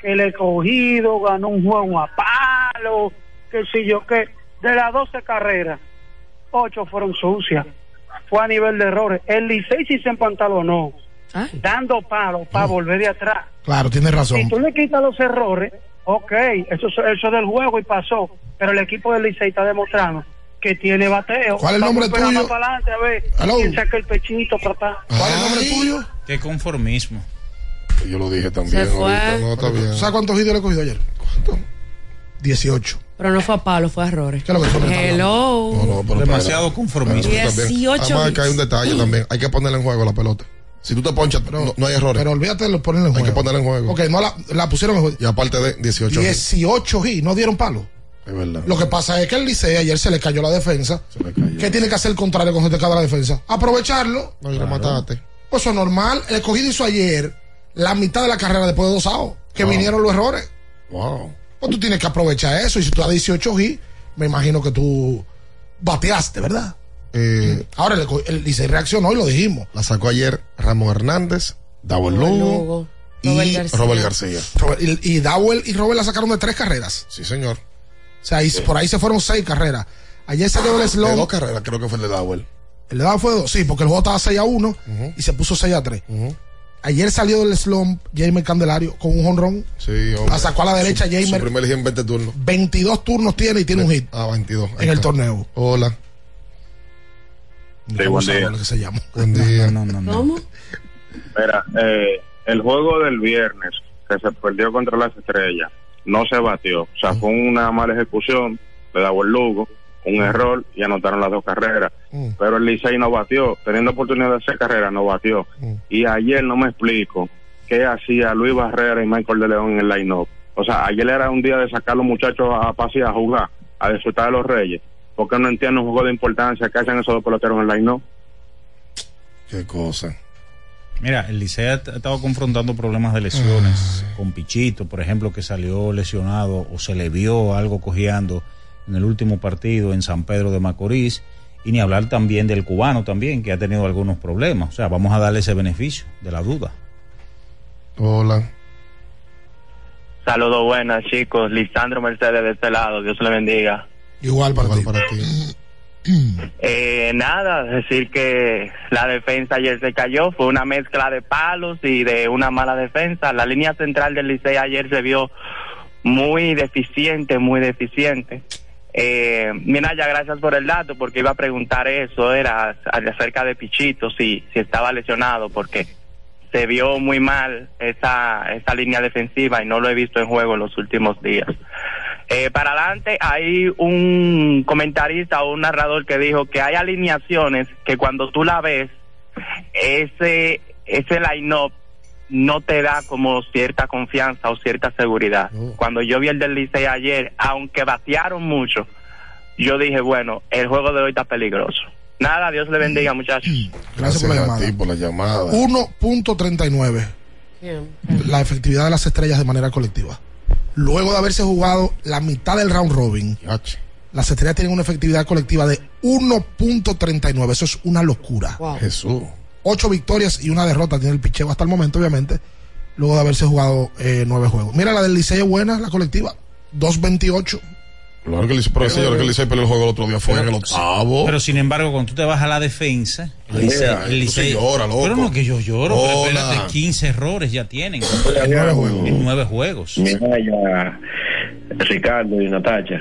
Speaker 20: que el escogido ganó un juego a palo, que si yo que de las 12 carreras, 8 fueron sucias. Fue a nivel de errores. El Licey sí se empantalonó, dando palos para volver de atrás.
Speaker 12: Claro, tienes
Speaker 20: Si
Speaker 12: razón.
Speaker 20: tú le quitas los errores, ok, eso, eso del juego y pasó, pero el equipo del Licey está demostrando que tiene bateo.
Speaker 12: ¿Cuál es el nombre tuyo?
Speaker 20: para adelante a ver
Speaker 12: Hello.
Speaker 20: quién saca el pechito, papá.
Speaker 12: ¿Cuál es el nombre tuyo?
Speaker 10: Qué conformismo.
Speaker 14: Yo lo dije también.
Speaker 13: Se fue.
Speaker 14: ahorita, No, está bien.
Speaker 12: ¿Sabes cuántos vídeos le he cogido ayer? ¿Cuánto? 18.
Speaker 13: Pero no fue a palo, fue a errores.
Speaker 12: ¿Qué es lo que son
Speaker 13: Hello.
Speaker 14: No, no, pero
Speaker 10: Demasiado conformismo.
Speaker 14: Espera, tú también.
Speaker 13: 18
Speaker 14: Además, que hay un detalle también. Hay que ponerle en juego la pelota. Si tú te ponchas, no, no hay errores.
Speaker 12: Pero olvídate de ponerle en
Speaker 14: hay
Speaker 12: juego.
Speaker 14: que ponerla en juego.
Speaker 12: Ok, no la, la pusieron en juego.
Speaker 14: Y aparte de 18.
Speaker 12: 18 y no dieron palo.
Speaker 14: Es verdad.
Speaker 12: Lo que pasa es que el Licey ayer se le cayó la defensa. ¿Qué tiene que hacer el contrario cuando se te cae la defensa? Aprovecharlo.
Speaker 14: No, y lo mataste.
Speaker 12: Pues eso es normal. El escogido hizo ayer la mitad de la carrera después de dos outs. Que
Speaker 14: Wow.
Speaker 12: vinieron los errores.
Speaker 14: Wow.
Speaker 12: Pues tú tienes que aprovechar eso. Y si tú a 18 y me imagino que tú bateaste, ¿verdad?
Speaker 14: Eh,
Speaker 12: Ahora el, el Licey reaccionó y lo dijimos.
Speaker 14: la sacó ayer Ramón Hernández, Dawel Lugo
Speaker 13: Lugo,
Speaker 14: y
Speaker 13: Robert García.
Speaker 14: Robert García.
Speaker 12: Robert- y, y Dowell y Robert la sacaron de tres carreras.
Speaker 14: Sí, señor.
Speaker 12: O sea, ahí- por ahí se fueron seis carreras. Ayer salió el
Speaker 14: De
Speaker 12: slump.
Speaker 14: dos carreras, creo que fue el de Dawel.
Speaker 12: El de Dowell fue de dos. Sí, porque el juego estaba 6 a 1 y se puso 6 a 3. Ayer salió del slump Jamer Candelario con un honrón.
Speaker 14: Sí, hombre.
Speaker 12: La sacó a la derecha
Speaker 14: Su, su
Speaker 12: Jamer.
Speaker 14: primer hit en 20 turnos.
Speaker 12: 22 turnos tiene y tiene un hit
Speaker 14: Ah, 22. Ahí
Speaker 12: en el torneo.
Speaker 14: Hola.
Speaker 19: Sí, buen día.
Speaker 12: Lo que se llama.
Speaker 14: Buen día.
Speaker 13: ¿Cómo?
Speaker 19: Mira, eh, el juego del viernes que se perdió contra las estrellas no se batió. O sea, fue una mala ejecución de Dawel Lugo, un error y anotaron las dos carreras. Pero el Licey no batió, teniendo oportunidad de hacer carrera, no batió. Y ayer no me explico qué hacía Luis Barrera y Michael de León en el line-up. O sea, ayer era un día de sacar a los muchachos a pasear, a jugar, a disfrutar de los Reyes. Porque no entiendo un juego de importancia que hacen esos dos peloteros en el line-up.
Speaker 14: Qué cosa.
Speaker 10: Mira, el Licey ha estado confrontando problemas de lesiones con Pichito, por ejemplo, que salió lesionado o se le vio algo cojeando en el último partido en San Pedro de Macorís. Y ni hablar también del cubano también, que ha tenido algunos problemas. O sea, vamos a darle ese beneficio de la duda.
Speaker 14: Hola.
Speaker 21: Saludos buenas, chicos. Lisandro Mercedes de este lado. Dios le bendiga.
Speaker 12: Igual para ti.
Speaker 21: Eh, nada, decir que la defensa ayer se cayó. Fue una mezcla de palos y de una mala defensa. La línea central del Licey ayer se vio muy deficiente, muy deficiente. Eh, Minaya, gracias por el dato, porque iba a preguntar eso, era acerca de Pichito, si, si estaba lesionado, porque se vio muy mal esa, esa línea defensiva y no lo he visto en juego en los últimos días. Eh, para adelante hay un comentarista o un narrador que dijo que hay alineaciones que cuando tú la ves, ese, ese line-up no te da como cierta confianza o cierta seguridad. Cuando yo vi el del Licey ayer, aunque batearon mucho, yo dije, bueno, el juego de hoy está peligroso. Nada, Dios le bendiga, muchachos.
Speaker 12: Gracias por la llamada.
Speaker 14: ti por la llamada.
Speaker 12: 1.39 la efectividad de las estrellas de manera colectiva. Luego de haberse jugado la mitad del round robin, las estrellas tienen una efectividad colectiva de 1.39. Eso es una locura.
Speaker 14: Jesús.
Speaker 12: Ocho victorias y una derrota tiene el picheo hasta el momento, obviamente, luego de haberse jugado eh, nueve juegos. Mira, la del Licey es buena, la colectiva. 2.28.
Speaker 14: Claro que el pero señor que el Licey perdió el juego el otro día fue en el octavo.
Speaker 10: Pero sin embargo, cuando tú te vas a la defensa, el Licey.
Speaker 14: Mira,
Speaker 10: el Licey-
Speaker 14: llora, loco.
Speaker 10: Pero no que yo lloro, pero
Speaker 14: Hola.
Speaker 10: espérate, 15 errores ya tienen.
Speaker 22: Nueve juegos.
Speaker 10: En nueve juegos.
Speaker 22: Minaya, Ricardo y Natacha.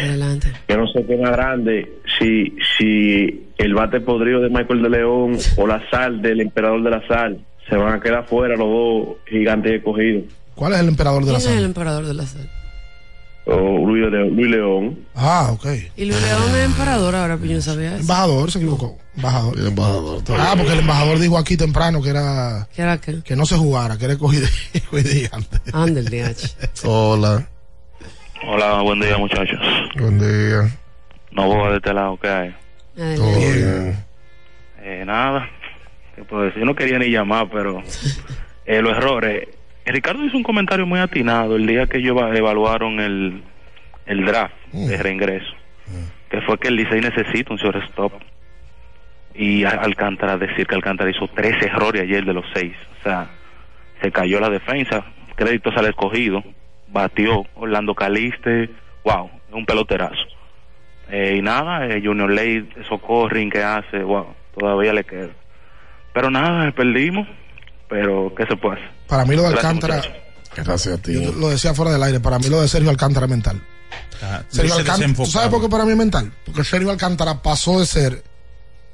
Speaker 13: Adelante.
Speaker 22: Yo no sé qué más grande, si, si el bate podrido de Michael de León o la sal del emperador de la sal se van a quedar fuera los dos gigantes escogidos.
Speaker 12: ¿Cuál es el emperador de la
Speaker 13: ¿Quién es el emperador de la sal?
Speaker 22: O Luis, León, Luis León.
Speaker 12: Ah, ok.
Speaker 13: Y Luis León es emperador ahora, pero yo no sabía eso.
Speaker 12: Embajador, se equivocó. Embajador.
Speaker 14: embajador.
Speaker 12: Ah, porque el embajador dijo aquí temprano que era.
Speaker 13: ¿Qué era qué?
Speaker 12: Que no se jugara, que era gigante.
Speaker 13: Ande el DH.
Speaker 14: Hola.
Speaker 23: Hola, buen día muchachos.
Speaker 14: Buen día.
Speaker 23: No voy de este lado, ¿qué hay?
Speaker 14: Todo bien.
Speaker 23: Eh, nada, ¿qué puedo decir? Yo no quería ni llamar, pero eh, los errores. Ricardo hizo un comentario muy atinado el día que ellos eva- evaluaron el, el draft de reingreso, que fue que el Licey necesita un shortstop. Y Alcántara, decir que Alcántara hizo tres errores ayer de los seis. O sea, se cayó la defensa, créditos al escogido, batió Orlando Caliste, wow, un peloterazo. Eh, y nada, eh, Junior Ley, Socorrin que hace, wow, todavía le queda. Pero nada, perdimos, pero ¿qué se puede hacer?
Speaker 12: Para mí lo de Alcántara.
Speaker 14: Gracias a ti.
Speaker 12: yo lo decía fuera del aire, para mí lo de Sergio Alcántara es mental. Sergio
Speaker 10: luce
Speaker 12: Alcántara, ¿tú sabes por qué para mí es mental? Porque Sergio Alcántara pasó de ser,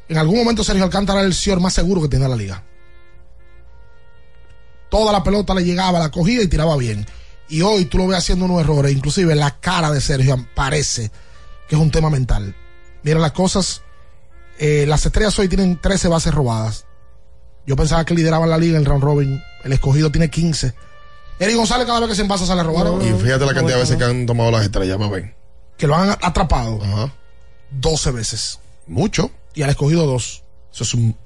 Speaker 12: en algún momento Sergio Alcántara era el señor más seguro que tenía la liga. Toda la pelota le llegaba, la cogía y tiraba bien. Y hoy tú lo ves haciendo unos errores, inclusive la cara de Sergio parece que es un tema mental. Mira las cosas, eh, las estrellas hoy tienen 13 bases robadas. Yo pensaba que lideraban la liga en el round robin, el escogido tiene 15. Eric González cada vez que se envasa sale a robar.
Speaker 14: Y fíjate la cantidad de veces que han tomado las estrellas, más ven.
Speaker 12: que lo han atrapado 12 veces.
Speaker 14: Mucho.
Speaker 12: Y al escogido dos.
Speaker 14: Eso es un.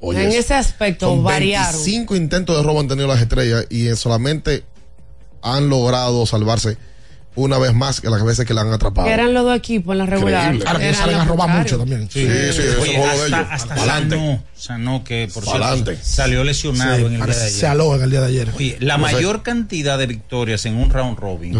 Speaker 14: Oye,
Speaker 13: en ese aspecto
Speaker 14: Son
Speaker 13: variaron.
Speaker 14: 25 intentos de robo han tenido las estrellas y solamente han logrado salvarse una vez más que las veces que la han atrapado.
Speaker 13: Que eran los dos equipos en la regular.
Speaker 14: Ahora que salen a robar mucho también. Sí, sí, eso
Speaker 10: Oye,
Speaker 14: es juego de
Speaker 10: hasta,
Speaker 14: ellos.
Speaker 10: hasta
Speaker 14: Pa'lante.
Speaker 10: Sanó, Sanó, que por
Speaker 14: Pa'lante.
Speaker 10: cierto salió lesionado
Speaker 12: Sí,
Speaker 10: en el día de ayer.
Speaker 12: se aló en el día de ayer.
Speaker 10: Oye, la
Speaker 12: No sé.
Speaker 10: mayor cantidad de victorias en un round robin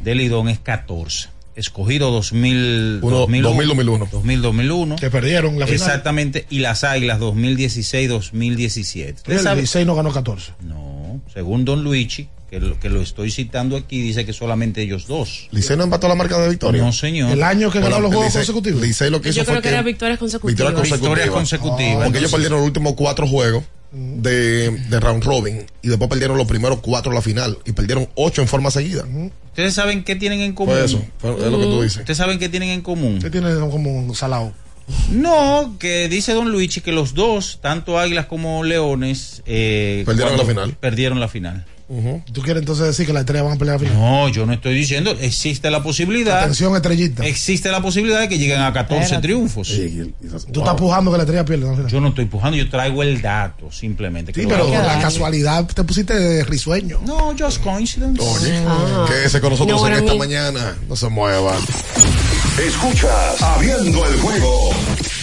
Speaker 10: de Lidón es 14. Escogido 2000,
Speaker 14: Uno- 2000, 2001.
Speaker 10: 2000, 2001.
Speaker 12: Que perdieron la final.
Speaker 10: Exactamente. Y las Águilas 2016, 2017. ¿Usted
Speaker 12: El
Speaker 10: sabe?
Speaker 12: 16 no ganó 14.
Speaker 10: No, según Don Luigi, que lo, que lo estoy citando aquí, dice que solamente ellos dos.
Speaker 14: Licey no empató la marca de victoria.
Speaker 10: No, señor.
Speaker 12: El año que ganó los juegos
Speaker 14: Licey-
Speaker 12: consecutivos.
Speaker 14: Licey lo que hizo
Speaker 13: Yo
Speaker 14: fue
Speaker 13: creo que era victorias consecutivas.
Speaker 14: victorias consecutivas. Porque ellos perdieron los últimos cuatro juegos de, de round robin y después perdieron los primeros cuatro en la final y perdieron ocho en forma seguida.
Speaker 10: ¿Ustedes saben qué tienen en común?
Speaker 14: Fue eso, fue- es lo que tú dices.
Speaker 10: ¿Ustedes saben qué tienen en común?
Speaker 12: ¿Qué tiene como un salado?
Speaker 10: No, que dice Don Luigi que los dos, tanto Águilas como Leones, eh,
Speaker 14: Perdieron la final.
Speaker 10: Perdieron la final.
Speaker 12: ¿Tú quieres entonces decir que las estrellas van a pelear a final?
Speaker 10: No, yo no estoy diciendo. Existe la posibilidad.
Speaker 12: Atención, estrellita.
Speaker 10: Existe la posibilidad de que lleguen a 14 triunfos.
Speaker 12: Tú estás pujando que la estrella pierda.
Speaker 10: Yo no estoy pujando, yo traigo el dato simplemente.
Speaker 12: Sí, pero la casualidad te pusiste risueño.
Speaker 10: No, just coincidence.
Speaker 14: Oye, ah. quédese con nosotros en esta mañana. No se muevan.
Speaker 2: Escuchas Abriendo el juego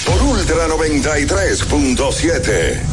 Speaker 2: por Ultra 93.7.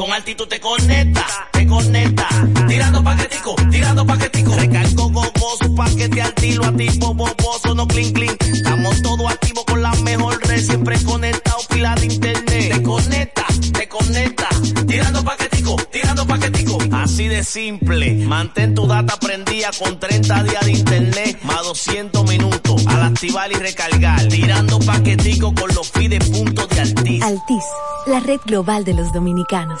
Speaker 19: Con altitud te conecta, te conecta. Tirando paquetico, tirando paquetico. Recargo gogoso, paquete al a tipo boboso, no clink clink. Estamos todos activos con la mejor red, siempre conectado, pila de internet. Te conecta, te conecta. Tirando paquetico, tirando paquetico. Así de simple. Mantén tu data prendida con 30 días de internet, más 200 minutos. Al activar y recargar. Tirando paquetico con los fides puntos de Altis.
Speaker 24: Altis, la red global de los dominicanos.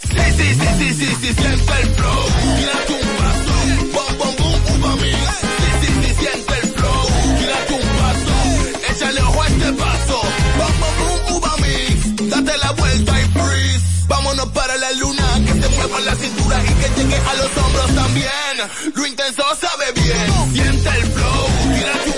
Speaker 19: Sí, sí, sí, sí, sí, sí, siente el flow. Tírate un paso. Bom, bom, boom, uva. Sí, sí, sí, siente el flow. Tírate un paso. Échale ojo a este paso. Bom, bom, boom, uva. Date la vuelta y freeze. Vámonos para la luna. Que se mueva la cintura y que llegue a los hombros también. Lo intenso sabe bien. Siente el flow. Tírate un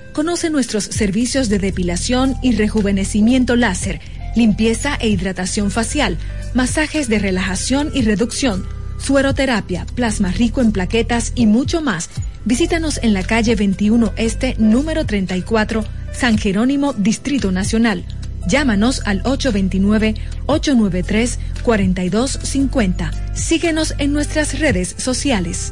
Speaker 25: Conoce nuestros servicios de depilación y rejuvenecimiento láser, limpieza e hidratación facial, masajes de relajación y reducción, sueroterapia, plasma rico en plaquetas y mucho más. Visítanos en la calle 21 Este, número 34, San Jerónimo, Distrito Nacional. Llámanos al 829-893-4250. Síguenos en nuestras redes sociales.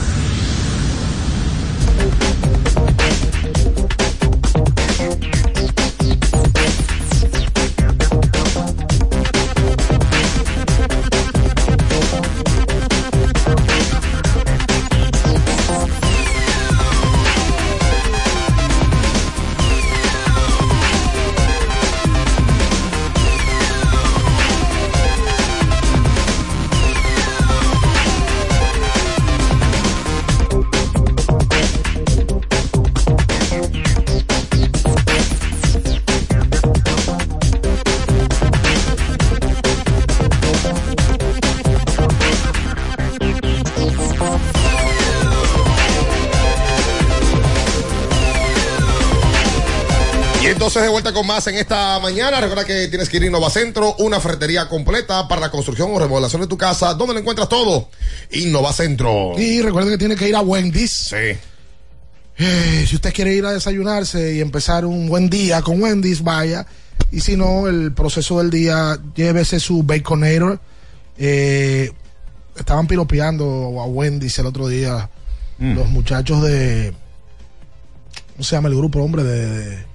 Speaker 14: vuelta con más en esta mañana. Recuerda que tienes que ir a Innovacentro, una ferretería completa para la construcción o remodelación de tu casa. ¿Dónde lo encuentras todo? Innovacentro.
Speaker 12: Y recuerden que tiene que ir a Wendy's.
Speaker 14: Sí.
Speaker 12: Eh, si usted quiere ir a desayunarse y empezar un buen día con Wendy's, vaya. Y si no, el proceso del día, llévese su Baconator. Eh, estaban piropeando a Wendy's el otro día los muchachos de. ¿Cómo se llama el grupo, hombre? De, de,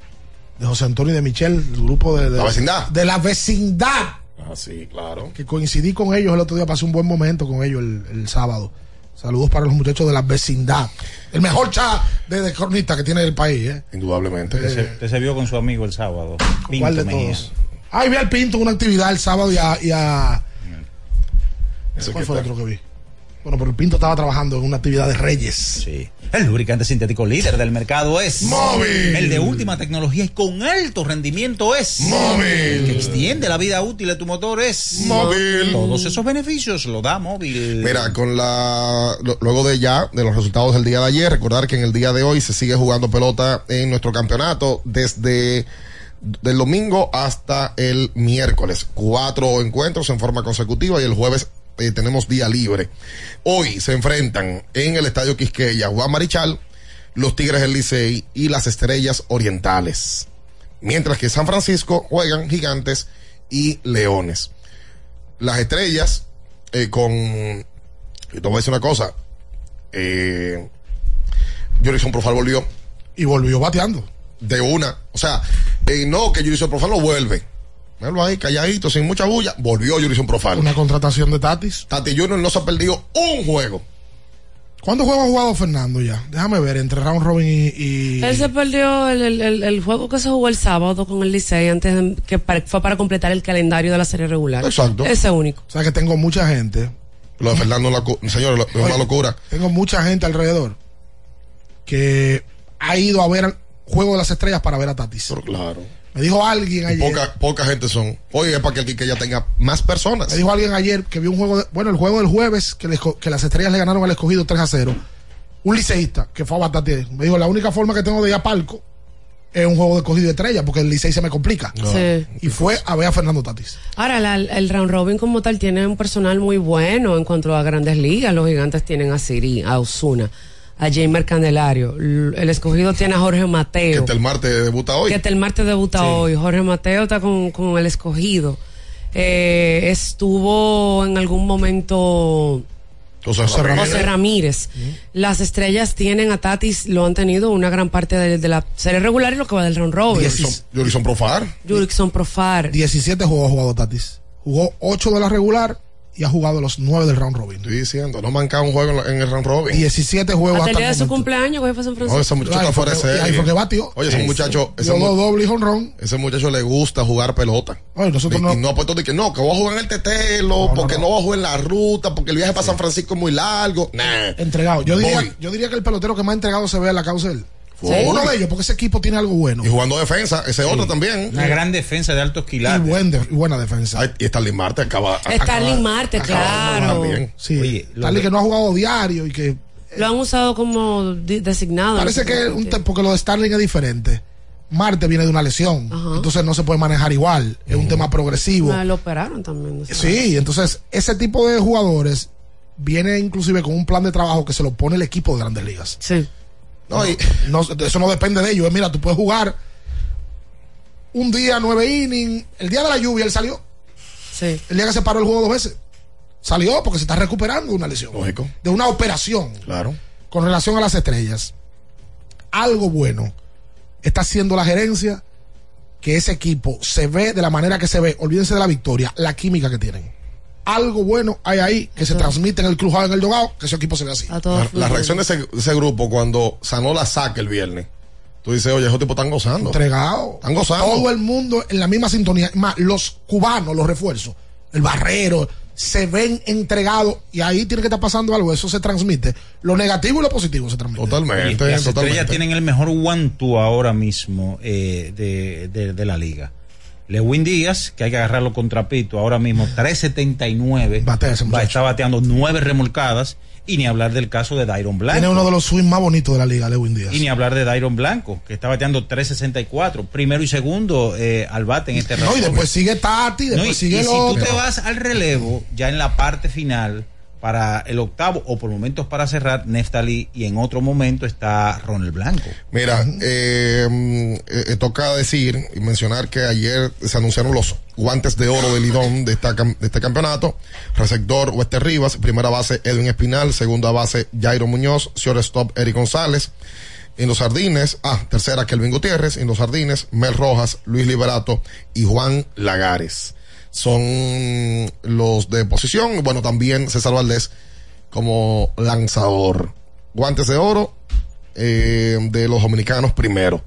Speaker 12: de José Antonio y de Michelle, el grupo de, de
Speaker 14: La vecindad.
Speaker 12: De la vecindad.
Speaker 14: Ah, sí, claro.
Speaker 12: Que coincidí con ellos el otro día, pasé un buen momento con ellos el, el sábado. Saludos para los muchachos de la vecindad. El mejor chat de, de cronista que tiene el país, ¿eh?
Speaker 14: Indudablemente.
Speaker 10: Usted se, vio con su amigo el sábado. Pinto
Speaker 12: ¿Cuál de
Speaker 10: Mejía.
Speaker 12: todos? Ay, vi al Pinto en una actividad el sábado y a. Y a ¿Cuál fue el otro que vi? Bueno, pero el Pinto estaba trabajando en una actividad de Reyes.
Speaker 10: Sí. El lubricante sintético líder del mercado es
Speaker 14: Móvil.
Speaker 10: El de última tecnología y con alto rendimiento es
Speaker 14: Móvil.
Speaker 10: El que extiende la vida útil de tu motor es
Speaker 14: Móvil.
Speaker 10: Todos esos beneficios lo da móvil.
Speaker 14: Mira, con la luego de ya de los resultados del día de ayer, recordar que en el día de hoy se sigue jugando pelota en nuestro campeonato desde del domingo hasta el miércoles. Cuatro encuentros en forma consecutiva y el jueves eh, tenemos día libre. Hoy se enfrentan en el Estadio Quisqueya Juan Marichal, los Tigres del Licey y las Estrellas Orientales. Mientras que San Francisco juegan Gigantes y Leones. Las Estrellas eh, con... Y te voy a decir una cosa. Eh, Jorison Profal volvió.
Speaker 12: Y volvió bateando.
Speaker 14: De una. O sea, eh, no que Jorison Profal no vuelve. Míralo ahí, calladito, sin mucha bulla. Volvió Jorison Profal.
Speaker 12: Una contratación de Tatis.
Speaker 14: Tati Junior no se ha perdido un juego.
Speaker 12: ¿Cuántos juegos ha jugado Fernando ya? Déjame ver, entre Round Robin y. y-
Speaker 13: Él se perdió el, el- el- el juego que se jugó el sábado con el Licey antes de- que para- fue para completar el calendario de la serie regular.
Speaker 14: Exacto.
Speaker 13: Ese único.
Speaker 12: O sea que tengo mucha gente.
Speaker 14: Lo de Fernando, la señor, lo- es una locura.
Speaker 12: Tengo mucha gente alrededor que ha ido a ver Juego de las Estrellas para ver a Tatis.
Speaker 14: claro.
Speaker 12: Me dijo alguien ayer.
Speaker 14: poca, poca gente son. Oye, es para que el que ya tenga más personas.
Speaker 12: Me dijo alguien ayer que vio un juego, de- bueno, el juego del jueves que, las estrellas le ganaron al escogido 3 a 0. Un liceísta que fue a bastante. Me dijo, la única forma que tengo de ir a palco es un juego de escogido de estrellas porque el licey se me complica.
Speaker 13: Sí.
Speaker 12: Y fue a ver a Fernando Tatis.
Speaker 13: Ahora, la- el round robin como tal tiene un personal muy bueno en cuanto a grandes ligas. Los gigantes tienen a Siri, a Osuna, a Jamer Candelario. El escogido tiene a Jorge
Speaker 14: Que
Speaker 13: Mateo.
Speaker 14: este el martes debuta hoy.
Speaker 13: Que el martes debuta hoy. Jorge Mateo está con, con el escogido. Eh, estuvo en algún momento
Speaker 14: José
Speaker 13: José
Speaker 14: Ramírez.
Speaker 13: Ramírez. Las estrellas tienen a Tatis, lo han tenido una gran parte de, de la serie regular y lo que va del round robin.
Speaker 14: Jorison- Jorison Profar.
Speaker 13: Jurickson Profar.
Speaker 12: 17 juegos ha jugado Tatis. Jugó 8 de la regular y ha jugado los 9 del round robin.
Speaker 14: Estoy diciendo, no manca un juego en, el round robin.
Speaker 12: 17 juegos
Speaker 13: Hasta el
Speaker 12: hasta
Speaker 13: día de
Speaker 12: el
Speaker 13: su cumpleaños fue a San
Speaker 14: No,
Speaker 13: Francisco.
Speaker 14: ese muchacho está fuera de
Speaker 12: fue que-
Speaker 14: serie.
Speaker 12: ay, fue que batió.
Speaker 14: Oye, ese muchacho, ese, mu-
Speaker 12: dobles y honrón.
Speaker 14: ese muchacho le gusta jugar pelota.
Speaker 12: Ay, nosotros
Speaker 14: y,
Speaker 12: no-
Speaker 14: y no ha puesto de que no, que voy a jugar en el tetelo,
Speaker 12: no,
Speaker 14: porque no,
Speaker 12: no.
Speaker 14: voy a jugar en la ruta, porque el viaje para San Francisco es muy largo. Nah.
Speaker 12: Entregado. Yo diría,
Speaker 14: Voy.
Speaker 12: yo diría que el pelotero que más entregado se ve en la causa él.
Speaker 14: Sí.
Speaker 12: Uno de ellos, porque ese equipo tiene algo bueno.
Speaker 14: Y jugando defensa, ese otro también.
Speaker 10: Una gran defensa de alto
Speaker 12: Y,
Speaker 10: esquilar.
Speaker 12: buen de- y buena defensa.
Speaker 14: Ay, y Starling Marte acaba.
Speaker 13: Starling Marte, claro.
Speaker 14: bien.
Speaker 12: Sí.
Speaker 10: Oye, de-
Speaker 12: que no ha jugado diario y que
Speaker 13: Lo han usado como designado.
Speaker 12: parece
Speaker 13: no
Speaker 12: que un porque lo de Starling es diferente. Marte viene de una lesión,
Speaker 13: Ajá.
Speaker 12: entonces no se puede manejar igual. Es un tema progresivo.
Speaker 13: Ah, Lo operaron también. no.
Speaker 12: Sí, entonces ese tipo de jugadores viene inclusive con un plan de trabajo que se lo pone el equipo de Grandes Ligas.
Speaker 13: Sí.
Speaker 14: No, y-
Speaker 12: No, eso no depende de ellos. Mira, tú puedes jugar un día nueve innings. El día de la lluvia él salió.
Speaker 13: Sí.
Speaker 12: El día que se paró el juego dos veces. Salió porque se está recuperando de una lesión.
Speaker 14: Lógico.
Speaker 12: De una operación.
Speaker 14: Claro.
Speaker 12: Con relación a las estrellas. Algo bueno está haciendo la gerencia que ese equipo se ve de la manera que se ve. Olvídense de la victoria, la química que tienen. Algo bueno hay ahí que se transmite en el club en el dogado, que ese equipo se ve así.
Speaker 14: La, la reacción de ese, de ese grupo cuando sanó la saca el viernes. Tú dices, oye, esos tipos están gozando.
Speaker 12: Entregado.
Speaker 14: Están gozando.
Speaker 12: Todo el mundo en la misma sintonía. Más, los cubanos, los refuerzos, el barrero, se ven entregados y ahí tiene que estar pasando algo. Eso se transmite. Lo negativo y lo positivo se transmite.
Speaker 14: Totalmente.
Speaker 10: Y las
Speaker 14: totalmente.
Speaker 10: estrellas tienen el mejor one-two ahora mismo eh, de, de- de la liga. Lewin Díaz, que hay que agarrarlo con trapito, ahora mismo 3.79. Va, está bateando nueve remolcadas. Y ni hablar del caso de Dairon Blanco.
Speaker 12: Tiene uno de los swings más bonitos de la liga, Lewin Díaz.
Speaker 10: Y ni hablar de Dairon Blanco, que está bateando 3.64. Primero y segundo eh, al bate en este
Speaker 12: No, y después sigue Tati, después
Speaker 10: No, y-
Speaker 12: sigue
Speaker 10: y si tú te vas al relevo, ya en la parte final, para el octavo o por momentos para cerrar, Neftali y en otro momento está Ronald Blanco.
Speaker 14: Mira, eh, mm, eh, toca decir y mencionar que ayer se anunciaron los guantes de oro de Lidón de, esta de este campeonato. Receptor Wester Rivas, primera base Edwin Espinal, segunda base Jairo Muñoz, shortstop Eric González. En los jardines, ah, tercera Kelvin Gutiérrez, en los jardines Mel Rojas, Luis Liberato y Juan Lagares. Son los de posición. Bueno, también César Valdés como lanzador. Guantes de oro eh, de los dominicanos primero.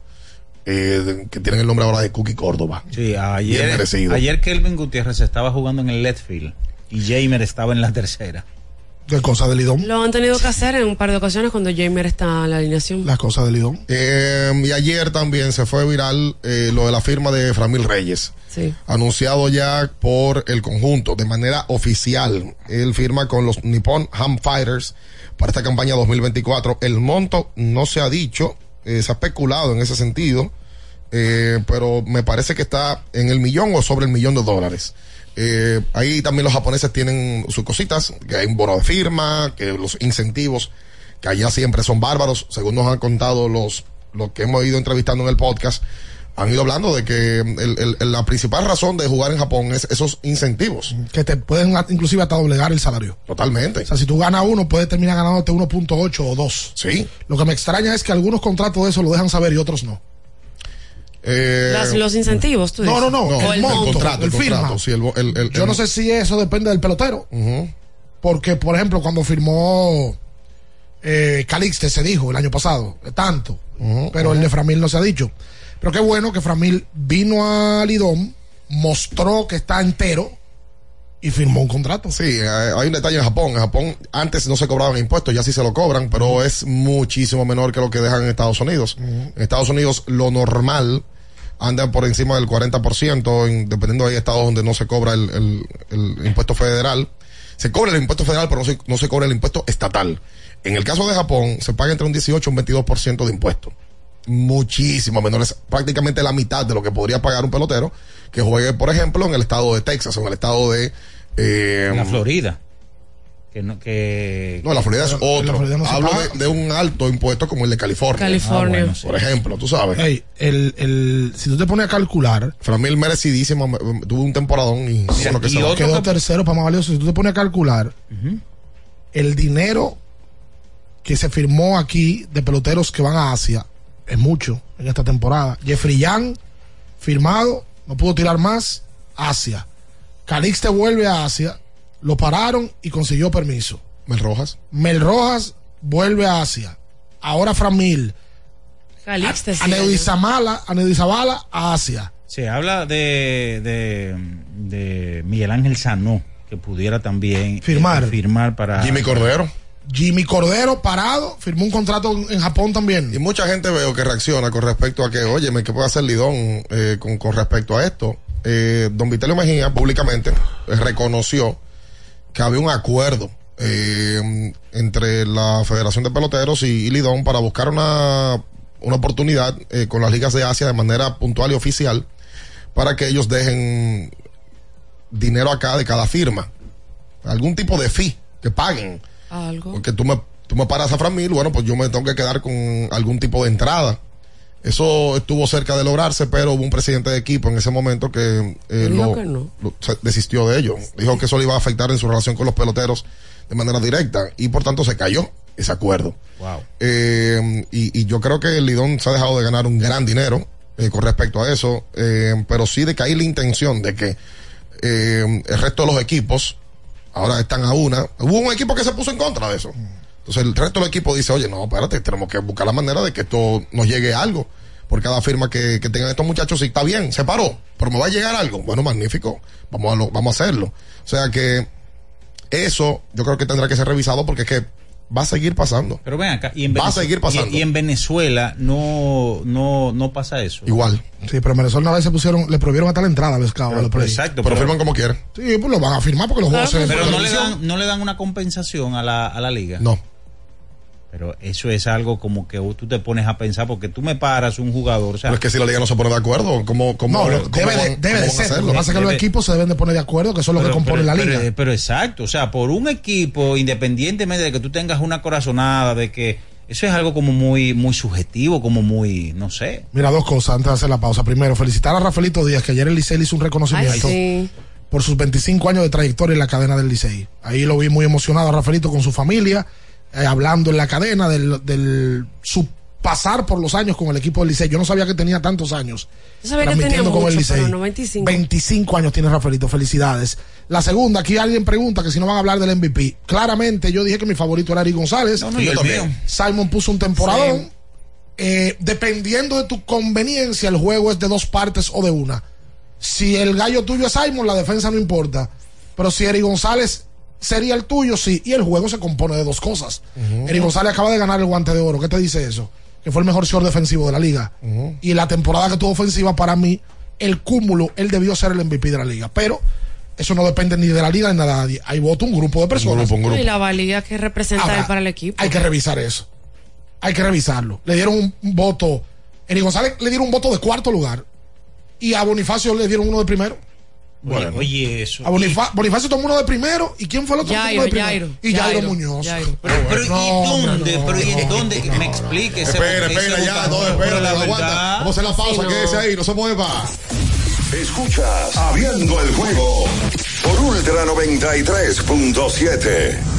Speaker 14: eh, que tienen el nombre ahora de Cookie Córdoba.
Speaker 10: Sí, ayer,
Speaker 14: merecido.
Speaker 10: ayer Kelvin Gutiérrez estaba jugando en el left field y Jamer estaba en la tercera.
Speaker 12: ¿Qué cosa de Lidón?
Speaker 13: Lo han tenido que hacer en un par de ocasiones cuando Jamer está en la alineación.
Speaker 12: Las cosas de Lidón.
Speaker 14: Eh, y ayer también se fue viral eh, lo de la firma de Framil Reyes.
Speaker 13: Sí.
Speaker 14: Anunciado ya por el conjunto de manera oficial. Él firma con los Nippon Ham Fighters para esta campaña 2024. El monto no se ha dicho, eh, se ha especulado en ese sentido, eh, pero me parece que está en el millón o sobre el millón de dólares. Eh, ahí también los japoneses tienen sus cositas, que hay un bono de firma, que los incentivos, que allá siempre son bárbaros, según nos han contado los, los que hemos ido entrevistando en el podcast, han ido hablando de que el- el- la principal razón de jugar en Japón es esos incentivos.
Speaker 12: Que te pueden inclusive hasta doblegar el salario.
Speaker 14: Totalmente.
Speaker 12: O sea, si tú ganas uno, puedes terminar ganándote 1.8 o 2.
Speaker 14: Sí.
Speaker 12: Lo que me extraña es que algunos contratos de eso lo dejan saber y otros no.
Speaker 14: Eh,
Speaker 13: Las- los incentivos, tú
Speaker 12: No,
Speaker 13: dices.
Speaker 12: no, no.
Speaker 13: O
Speaker 12: el,
Speaker 13: el
Speaker 12: monto,
Speaker 14: contrato,
Speaker 12: el
Speaker 14: el
Speaker 12: firma.
Speaker 14: contrato, sí, el- el- el-
Speaker 12: Yo
Speaker 14: el-
Speaker 12: no sé si eso depende del pelotero. Porque, por ejemplo, cuando firmó eh, Calixte se dijo el año pasado, tanto. pero el de Framil no se ha dicho. Pero qué bueno que Framil vino a Lidón, mostró que está entero y firmó un contrato.
Speaker 14: Sí, eh, hay un detalle en Japón. En Japón antes no se cobraban impuestos, ya sí se lo cobran, pero es muchísimo menor que lo que dejan en Estados Unidos. En Estados Unidos lo normal anda por encima del 40%, en- dependiendo de estados donde no se cobra el, el- impuesto federal. Se cobra el impuesto federal, pero no se, no se cobra el impuesto estatal. En el caso de Japón, se paga entre un 18 y un 22% de impuesto. Muchísimo menor, es prácticamente la mitad de lo que podría pagar un pelotero que juegue, por ejemplo, en el estado de Texas o en el estado de... eh,
Speaker 10: La Florida. Que no, que,
Speaker 14: no, la Florida es otro.
Speaker 12: Florida no se
Speaker 14: Hablo de, de un alto impuesto como el de California.
Speaker 13: California.
Speaker 10: Ah, bueno, sí.
Speaker 14: Por ejemplo, tú sabes.
Speaker 12: El, el, si tú te pones a calcular,
Speaker 14: Framil merecidísimo, me- me- tuvo un temporadón y bueno que
Speaker 10: y
Speaker 14: se
Speaker 10: otro
Speaker 12: quedó
Speaker 10: que-
Speaker 12: tercero para más valioso. Si tú te pones a calcular el dinero que se firmó aquí de peloteros que van a Asia, es mucho en esta temporada. Jeffrey Young, firmado, no pudo tirar más, Asia. Calixte vuelve a Asia, lo pararon y consiguió permiso.
Speaker 14: Mel Rojas.
Speaker 12: Mel Rojas vuelve a Asia. Ahora Framil,
Speaker 13: Calixte, sí,
Speaker 12: Aneudizamala, Aneudizabala a Asia.
Speaker 10: Se habla de, de, de Miguel Ángel Sanó, que pudiera también
Speaker 12: Firmar.
Speaker 10: eh, firmar para.
Speaker 14: Jimmy Cordero.
Speaker 12: Jimmy Cordero parado, firmó un contrato en Japón también.
Speaker 14: Y mucha gente veo que reacciona con respecto a que, oye, ¿qué puede hacer Lidón eh, con, con respecto a esto? Eh, don Vitelio Mejía públicamente reconoció que había un acuerdo eh, entre la Federación de Peloteros y, y Lidón para buscar una, una oportunidad eh, con las ligas de Asia de manera puntual y oficial para que ellos dejen dinero acá de cada firma. Algún tipo de fee que paguen.
Speaker 13: Algo.
Speaker 14: Porque tú me, tú me paras a Framil, bueno, pues yo me tengo que quedar con algún tipo de entrada Eso estuvo cerca de lograrse, pero hubo un presidente de equipo en ese momento que, eh, lo-
Speaker 13: que no.
Speaker 14: lo- se desistió de ello. Dijo que eso le iba a afectar en su relación con los peloteros de manera directa y por tanto se cayó ese acuerdo.
Speaker 10: Wow.
Speaker 14: Eh, y, y yo creo que el Lidón se ha dejado de ganar un gran dinero eh, con respecto a eso, eh, pero sí de que hay la intención de que eh, el resto de los equipos ahora están a una. Hubo un equipo que se puso en contra de eso. Entonces el resto del equipo dice, oye, no, espérate, tenemos que buscar la manera de que esto nos llegue algo. Por cada firma que, que tengan estos muchachos, sí, está bien, se paró, pero me va a llegar algo. Bueno, magnífico, vamos a, lo- vamos a hacerlo. O sea que eso yo creo que tendrá que ser revisado porque es que va a seguir pasando.
Speaker 10: Pero ven acá, y en,
Speaker 14: Va a seguir pasando.
Speaker 10: y- y en Venezuela no, no, no pasa eso.
Speaker 14: Igual.
Speaker 12: Sí, pero en Venezuela una vez se pusieron, le prohibieron hasta la entrada a los cabos. los play.
Speaker 10: Exacto,
Speaker 14: Pero firman como quieren.
Speaker 12: Sí, pues lo van a firmar porque los juegos se ven
Speaker 10: Pero no le, dan, no le dan una compensación a la, a la liga.
Speaker 14: No.
Speaker 10: Pero eso es algo como que tú te pones a pensar porque tú me paras un jugador. O sea,
Speaker 14: Pero es que si la liga no se pone de acuerdo, ¿cómo, cómo,
Speaker 12: No, lo-
Speaker 14: cómo
Speaker 12: debe, de, debe ser. Lo
Speaker 14: hacerlo?
Speaker 12: que pasa es que los
Speaker 10: Debe-
Speaker 12: equipos se deben de poner de acuerdo, que eso es lo que
Speaker 10: Pero-
Speaker 12: compone
Speaker 10: pero-
Speaker 12: la
Speaker 10: pero-
Speaker 12: liga.
Speaker 10: Pero, exacto, o sea, por un equipo, independientemente de que tú tengas una corazonada, de que eso es algo como muy, muy subjetivo, como muy, no sé.
Speaker 12: Mira, dos cosas antes de hacer la pausa. Primero, felicitar a Rafaelito Díaz, que ayer el Licey le hizo un reconocimiento
Speaker 13: Ay, sí.
Speaker 12: por sus 25 años de trayectoria en la cadena del Licey. Ahí lo vi muy emocionado a Rafaelito con su familia, eh, hablando en la cadena del, del su pasar por los años con el equipo del Licey. Yo no sabía que tenía tantos años.
Speaker 13: Yo sabía que tenía
Speaker 12: transmitiendo con el
Speaker 13: mucho,
Speaker 12: Licey.
Speaker 13: pero no 25.
Speaker 12: 25 años tiene Rafaelito, felicidades. La segunda, aquí alguien pregunta que si no van a hablar del MVP. Claramente yo dije que mi favorito era Ari González.
Speaker 10: No, no, y el mío.
Speaker 12: Simon puso un temporadón. Eh, dependiendo de tu conveniencia, el juego es de dos partes o de una. Si el gallo tuyo es Simon, la defensa no importa. Pero si Eri González sería el tuyo, sí. Y el juego se compone de dos cosas. Eri González acaba de ganar el guante de oro. ¿Qué te dice eso? Que fue el mejor short defensivo de la liga. Y la temporada que tuvo ofensiva, para mí, el cúmulo, él debió ser el MVP de la liga. Pero eso no depende ni de la liga ni de nadie. Ahí vota un grupo de personas.
Speaker 13: Y la valía que representa
Speaker 12: Ahora,
Speaker 13: él para el equipo.
Speaker 12: Hay que revisar eso. Hay que revisarlo. Le dieron un, un voto. Eri González le dieron un voto de cuarto lugar. Y a Bonifacio le dieron uno de primero.
Speaker 10: Oye, oye, eso.
Speaker 12: A Bonifa- Bonifacio tomó uno de primero. ¿Y quién fue el otro? que tomó
Speaker 13: Yairo,
Speaker 12: de primero?
Speaker 13: Yairo,
Speaker 12: Y Jairo,
Speaker 13: Yairo,
Speaker 12: Muñoz.
Speaker 13: Yairo.
Speaker 10: Pero, pero ¿y dónde? pero ¿y en dónde? Que me explique ese
Speaker 14: Espera, espera, ya, no, espera,
Speaker 10: la
Speaker 14: aguanta.
Speaker 10: verdad-
Speaker 14: Vamos a hacer la pausa,
Speaker 13: Sí, no.
Speaker 14: quédese ahí, no se mueva.
Speaker 2: Escuchas Abriendo el juego por Ultra 93.7.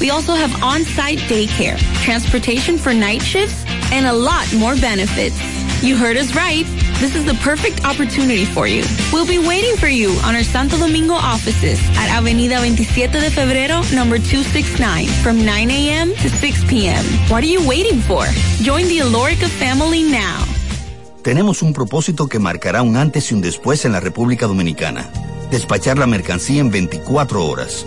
Speaker 5: We also have on-site daycare, transportation for night shifts, and a lot more benefits. You heard us right. This is the perfect opportunity for you. We'll be waiting for you on our Santo Domingo offices at Avenida 27 de Febrero, number 269, from 9 a.m. to 6 p.m. What are you waiting for? Join the Alorica family now.
Speaker 26: Tenemos un propósito que marcará un antes y un después en la República Dominicana. Despachar la mercancía en 24 horas.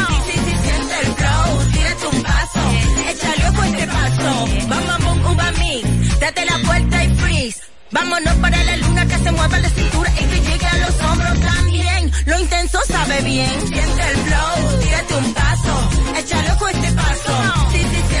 Speaker 4: Bum, bum, uva mix. Date la vuelta y freeze. Vámonos para la luna que se mueva la cintura y que llegue a los hombros también. Lo intenso sabe bien. Siente el flow, tírate un paso, échale ojo a este paso. Sí, sí, siente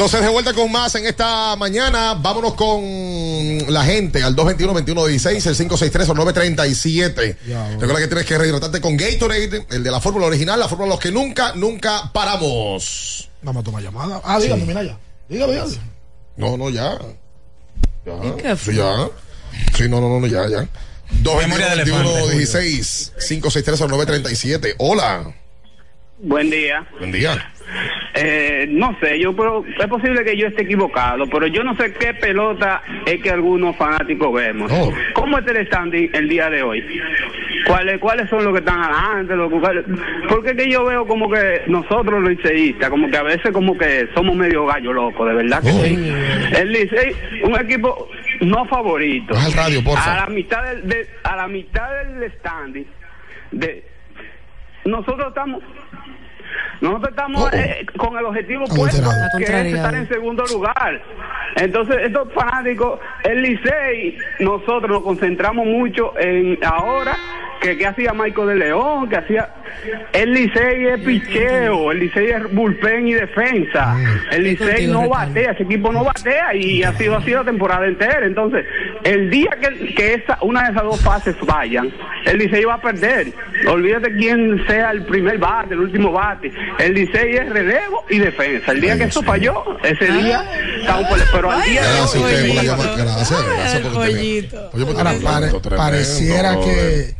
Speaker 14: Entonces de vuelta con más en esta mañana. Vámonos con la gente al 221-2116, el 563-937. Recuerda que tienes que rehidratarte con Gatorade, el de la fórmula original, la fórmula de los que nunca, nunca paramos.
Speaker 12: Vamos a tomar llamada. Ah, dígame,
Speaker 14: Sí.
Speaker 12: mira ya. Dígame, dígame.
Speaker 14: No, no, ya. Ya.
Speaker 12: qué
Speaker 14: Sí, ya. Sí, no, no, no, ya, ya.
Speaker 10: Memoria de elefante,
Speaker 14: 221-16, 563-937. Hola.
Speaker 13: Buen día.
Speaker 14: Buen día.
Speaker 13: Eh, no sé, yo pero es posible que yo esté equivocado, pero yo no sé qué pelota es que algunos fanáticos vemos.
Speaker 14: Oh.
Speaker 13: ¿Cómo es el standing el día de hoy? ¿Cuáles cuáles son los que están adelante? Los, porque es que yo veo como que nosotros los liceístas, como que a veces como que somos medio gallo locos, de verdad que sí. El Licey, un equipo no favorito.
Speaker 14: El radio, porfa.
Speaker 13: A la mitad del, de- a la mitad del standing de nosotros estamos nosotros estamos eh, con el objetivo puesto
Speaker 27: La
Speaker 13: que es estar en segundo lugar. Entonces, estos fanáticos, el Licey, nosotros nos concentramos mucho en ahora que, que hacía Michael de León, que hacía el Licey es picheo, el Licey es bullpen y defensa. El Licey no batea, ese equipo no batea y ha sido así la temporada entera. Entonces, el día que, que esa, una de esas dos fases vayan, el Licey va a perder. Olvídate quién sea el primer bate, el último bate. El Licey es relevo y defensa. El día que eso falló, ese día estamos por Pero al día de
Speaker 14: Gracias
Speaker 13: hoy.
Speaker 14: Gracias, gracias por
Speaker 12: Ahora, pare- pareciera que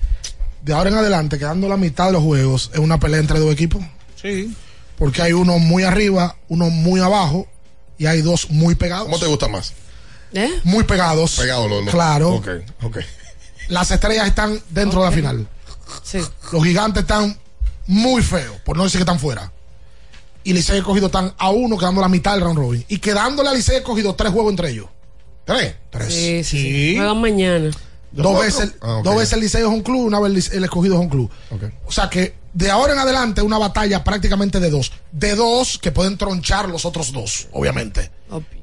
Speaker 12: de ahora en adelante, quedando la mitad de los juegos, es una pelea entre dos equipos.
Speaker 28: Sí.
Speaker 12: Porque hay uno muy arriba, uno muy abajo y hay dos muy pegados.
Speaker 14: ¿Cómo te gusta más?
Speaker 27: ¿Eh?
Speaker 12: Muy pegados.
Speaker 14: Pegado los dos.
Speaker 12: Claro.
Speaker 14: Ok, ok.
Speaker 12: Las estrellas están dentro de la final. Los gigantes están muy feos, por no decir que están fuera. Y Licey escogido están a uno quedando la mitad del round robin. Y quedándole a Licey escogido tres juegos entre ellos. ¿Tres? Tres.
Speaker 13: Sí, sí. sí. Juegan mañana.
Speaker 12: Dos veces,
Speaker 14: Ah,
Speaker 12: dos veces el Liceo es un club, una vez el escogido es un club. O sea que de ahora en adelante una batalla prácticamente de dos. De dos que pueden tronchar los otros dos, obviamente.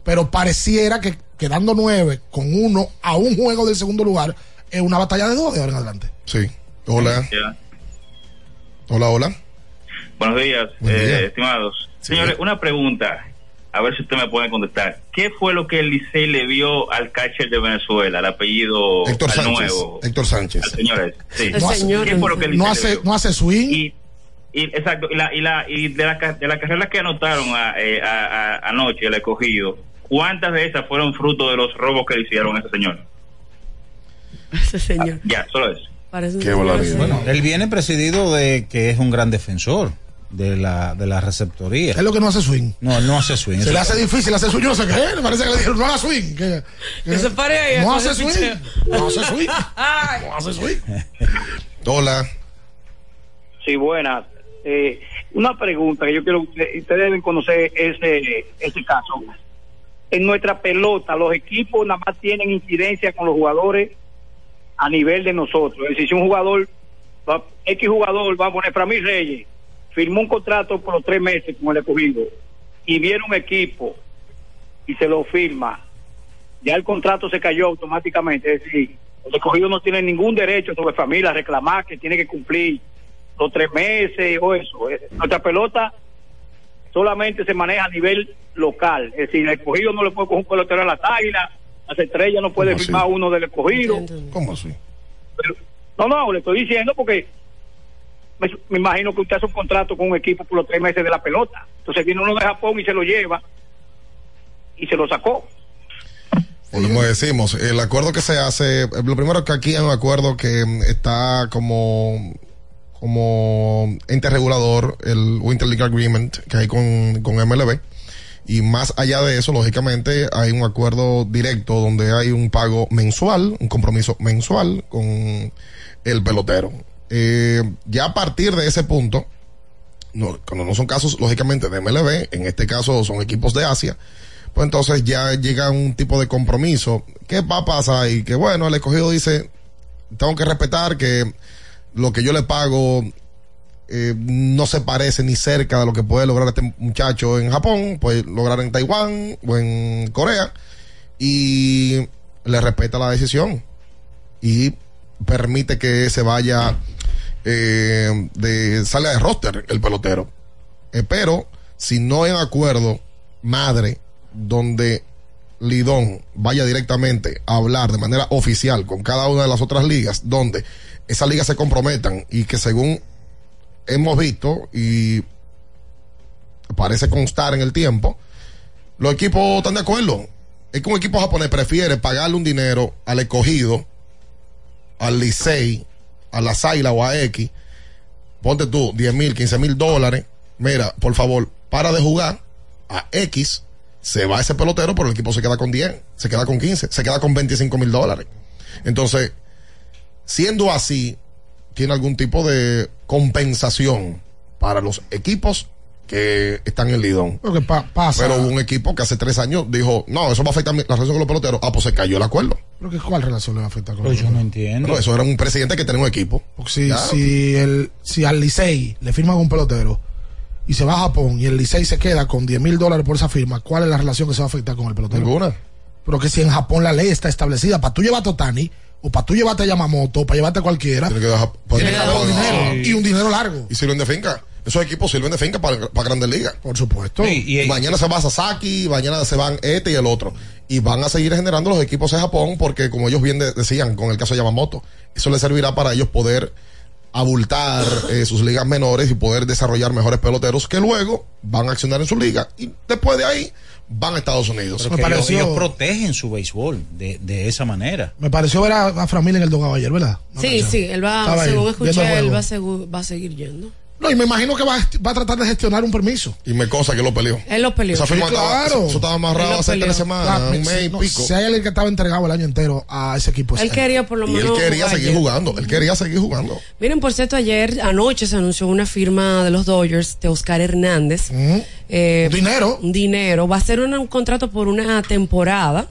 Speaker 12: Pero pareciera que quedando nueve con uno a un juego del segundo lugar es una batalla de dos de ahora en adelante.
Speaker 14: Sí. Hola. Hola, hola.
Speaker 29: Buenos días,
Speaker 14: Buen
Speaker 29: eh,
Speaker 14: día.
Speaker 29: estimados. Señores, una pregunta, a ver si usted me puede contestar. ¿Qué fue lo que el Licey le vio al catcher de Venezuela, el apellido
Speaker 14: Héctor
Speaker 29: al
Speaker 14: Sánchez.
Speaker 29: nuevo?
Speaker 14: Héctor Sánchez.
Speaker 29: Al señor ese. Sí.
Speaker 12: No hace-
Speaker 29: ¿Qué fue lo que el
Speaker 12: no
Speaker 29: le
Speaker 12: hace,
Speaker 29: vio?
Speaker 12: no hace swing.
Speaker 29: Y, y- exacto, y, la, y, la, y de, la, de las carreras que anotaron a, eh, a- a- anoche el escogido, ¿cuántas de esas fueron fruto de los robos que le hicieron a ese señor?
Speaker 13: Ese señor.
Speaker 29: Ya, solo eso.
Speaker 13: Parece
Speaker 29: Qué.
Speaker 10: Bueno, él viene presidido de que es un gran defensor de la, de la receptoría.
Speaker 12: Es lo que no hace swing.
Speaker 10: No, él no hace swing.
Speaker 12: Se le hace difícil hacer swing. Yo no sé qué. Me parece que le dijeron no haga swing. Que,
Speaker 13: Que se pare ahí,
Speaker 12: No
Speaker 13: coge
Speaker 12: hace swing.
Speaker 13: picheo.
Speaker 12: No hace swing. No hace swing.
Speaker 14: Hola.
Speaker 30: Sí, buenas. Eh, una pregunta que yo quiero, ustedes ustedes deben conocer ese, ese caso. En nuestra pelota, los equipos nada más tienen incidencia con los jugadores a nivel de nosotros. Es decir, si un jugador, X jugador, va a poner Framil Reyes, firmó un contrato por los tres meses con el escogido y viene un equipo y se lo firma, ya el contrato se cayó automáticamente. Es decir, el escogido no tiene ningún derecho sobre familia a reclamar que tiene que cumplir los tres meses o eso. Es- Nuestra pelota solamente se maneja a nivel local. Es decir, el escogido no le puede coger un pelotero a las águilas, las estrellas no puede
Speaker 14: ¿Cómo
Speaker 30: firmar
Speaker 14: así?
Speaker 30: uno del escogido.
Speaker 14: ¿Cómo así?
Speaker 30: No, no, le estoy diciendo porque me, me imagino que usted hace un contrato con un equipo por los tres meses de la pelota. Entonces viene uno de Japón y se lo lleva y se lo sacó.
Speaker 14: Como decimos, el acuerdo que se hace, lo primero que aquí hay un acuerdo que mm, está como como ente regulador, el Winter League Agreement que hay con, con MLB. Y más allá de eso, lógicamente, hay un acuerdo directo donde hay un pago mensual, un compromiso mensual con el pelotero. Eh, ya a partir de ese punto, no, cuando no son casos, lógicamente, de MLB, en este caso son equipos de Asia, pues entonces ya llega un tipo de compromiso. ¿Qué va a pasar ahí? Que bueno, el escogido dice, tengo que respetar que lo que yo le pago eh, no se parece ni cerca de lo que puede lograr este muchacho en Japón, puede lograr en Taiwán o en Corea, y le respeta la decisión y permite que se vaya eh, de sale de roster el pelotero. Eh, pero si no hay acuerdo madre donde Lidón vaya directamente a hablar de manera oficial con cada una de las otras ligas, donde esas ligas se comprometan y que según hemos visto y parece constar en el tiempo, los equipos están de acuerdo. Es que un equipo japonés prefiere pagarle un dinero al escogido, al Licey, a la Zaila o a X, ponte tú 10 mil, 15 mil dólares. Mira, por favor, para de jugar a X, se va ese pelotero, pero el equipo se queda con 10, se queda con 15, se queda con 25 mil dólares. Entonces, siendo así, tiene algún tipo de compensación para los equipos que están en Lidón.
Speaker 12: Que pa- pasa.
Speaker 14: Pero hubo un equipo que hace tres años dijo, no, eso va a afectar la relación con los peloteros. Ah, pues se cayó el acuerdo.
Speaker 12: Creo que ¿Cuál relación le va a afectar con
Speaker 10: Pues
Speaker 12: el
Speaker 10: yo no entiendo.
Speaker 14: Pero eso era un presidente que tenía un equipo.
Speaker 12: Porque si,
Speaker 14: Ya.
Speaker 12: si, el, si al Licey le firman un pelotero y se va a Japón y el Licey se queda con 10 mil dólares por esa firma, ¿cuál es la relación que se va a afectar con el pelotero?
Speaker 14: Ninguna.
Speaker 12: Pero que si en Japón la ley está establecida para tú llevarte a Otani o para tú llevarte a Yamamoto o para llevarte a cualquiera,
Speaker 14: Tiene que dejar-
Speaker 12: tiene que un
Speaker 14: Sí.
Speaker 12: dinero y un dinero largo.
Speaker 14: Y sirven de finca. Esos equipos sirven de finca para, para grandes ligas.
Speaker 12: Por supuesto.
Speaker 14: Y, mañana se va Sasaki, mañana se van este y el otro. Y van a seguir generando los equipos de Japón porque, como ellos bien de- decían con el caso de Yamamoto, eso les servirá para ellos poder abultar eh, sus ligas menores y poder desarrollar mejores peloteros que luego van a accionar en su liga y después de ahí van a Estados Unidos.
Speaker 10: Pero que ellos, ellos protegen su béisbol de, de esa manera.
Speaker 12: Me pareció ver a, a Framil en el dogado ayer, ¿verdad?
Speaker 13: Sí, sí, él va,
Speaker 12: Estaba
Speaker 13: según escuché, él va a seguir yendo.
Speaker 12: No, y me imagino que va, a- va a tratar de gestionar un permiso.
Speaker 14: Y me cosa que lo peleó.
Speaker 13: Él lo peleó.
Speaker 14: Esa firma
Speaker 12: Sí,
Speaker 14: estaba,
Speaker 12: claro.
Speaker 14: eso, eso estaba amarrado hace
Speaker 13: peleó.
Speaker 14: tres semanas,
Speaker 12: Ah,
Speaker 14: un mes y
Speaker 12: no,
Speaker 14: pico.
Speaker 12: Si hay alguien que estaba entregado el año entero a ese equipo.
Speaker 13: Él quería por lo
Speaker 14: Y él
Speaker 13: menos.
Speaker 14: quería
Speaker 13: jugar
Speaker 14: seguir
Speaker 13: ayer.
Speaker 14: jugando. Él quería seguir jugando.
Speaker 13: Miren, por cierto, ayer, anoche se anunció una firma de los Dodgers de Oscar Hernández. Eh,
Speaker 12: dinero.
Speaker 13: Dinero. Va a ser un, un contrato por una temporada.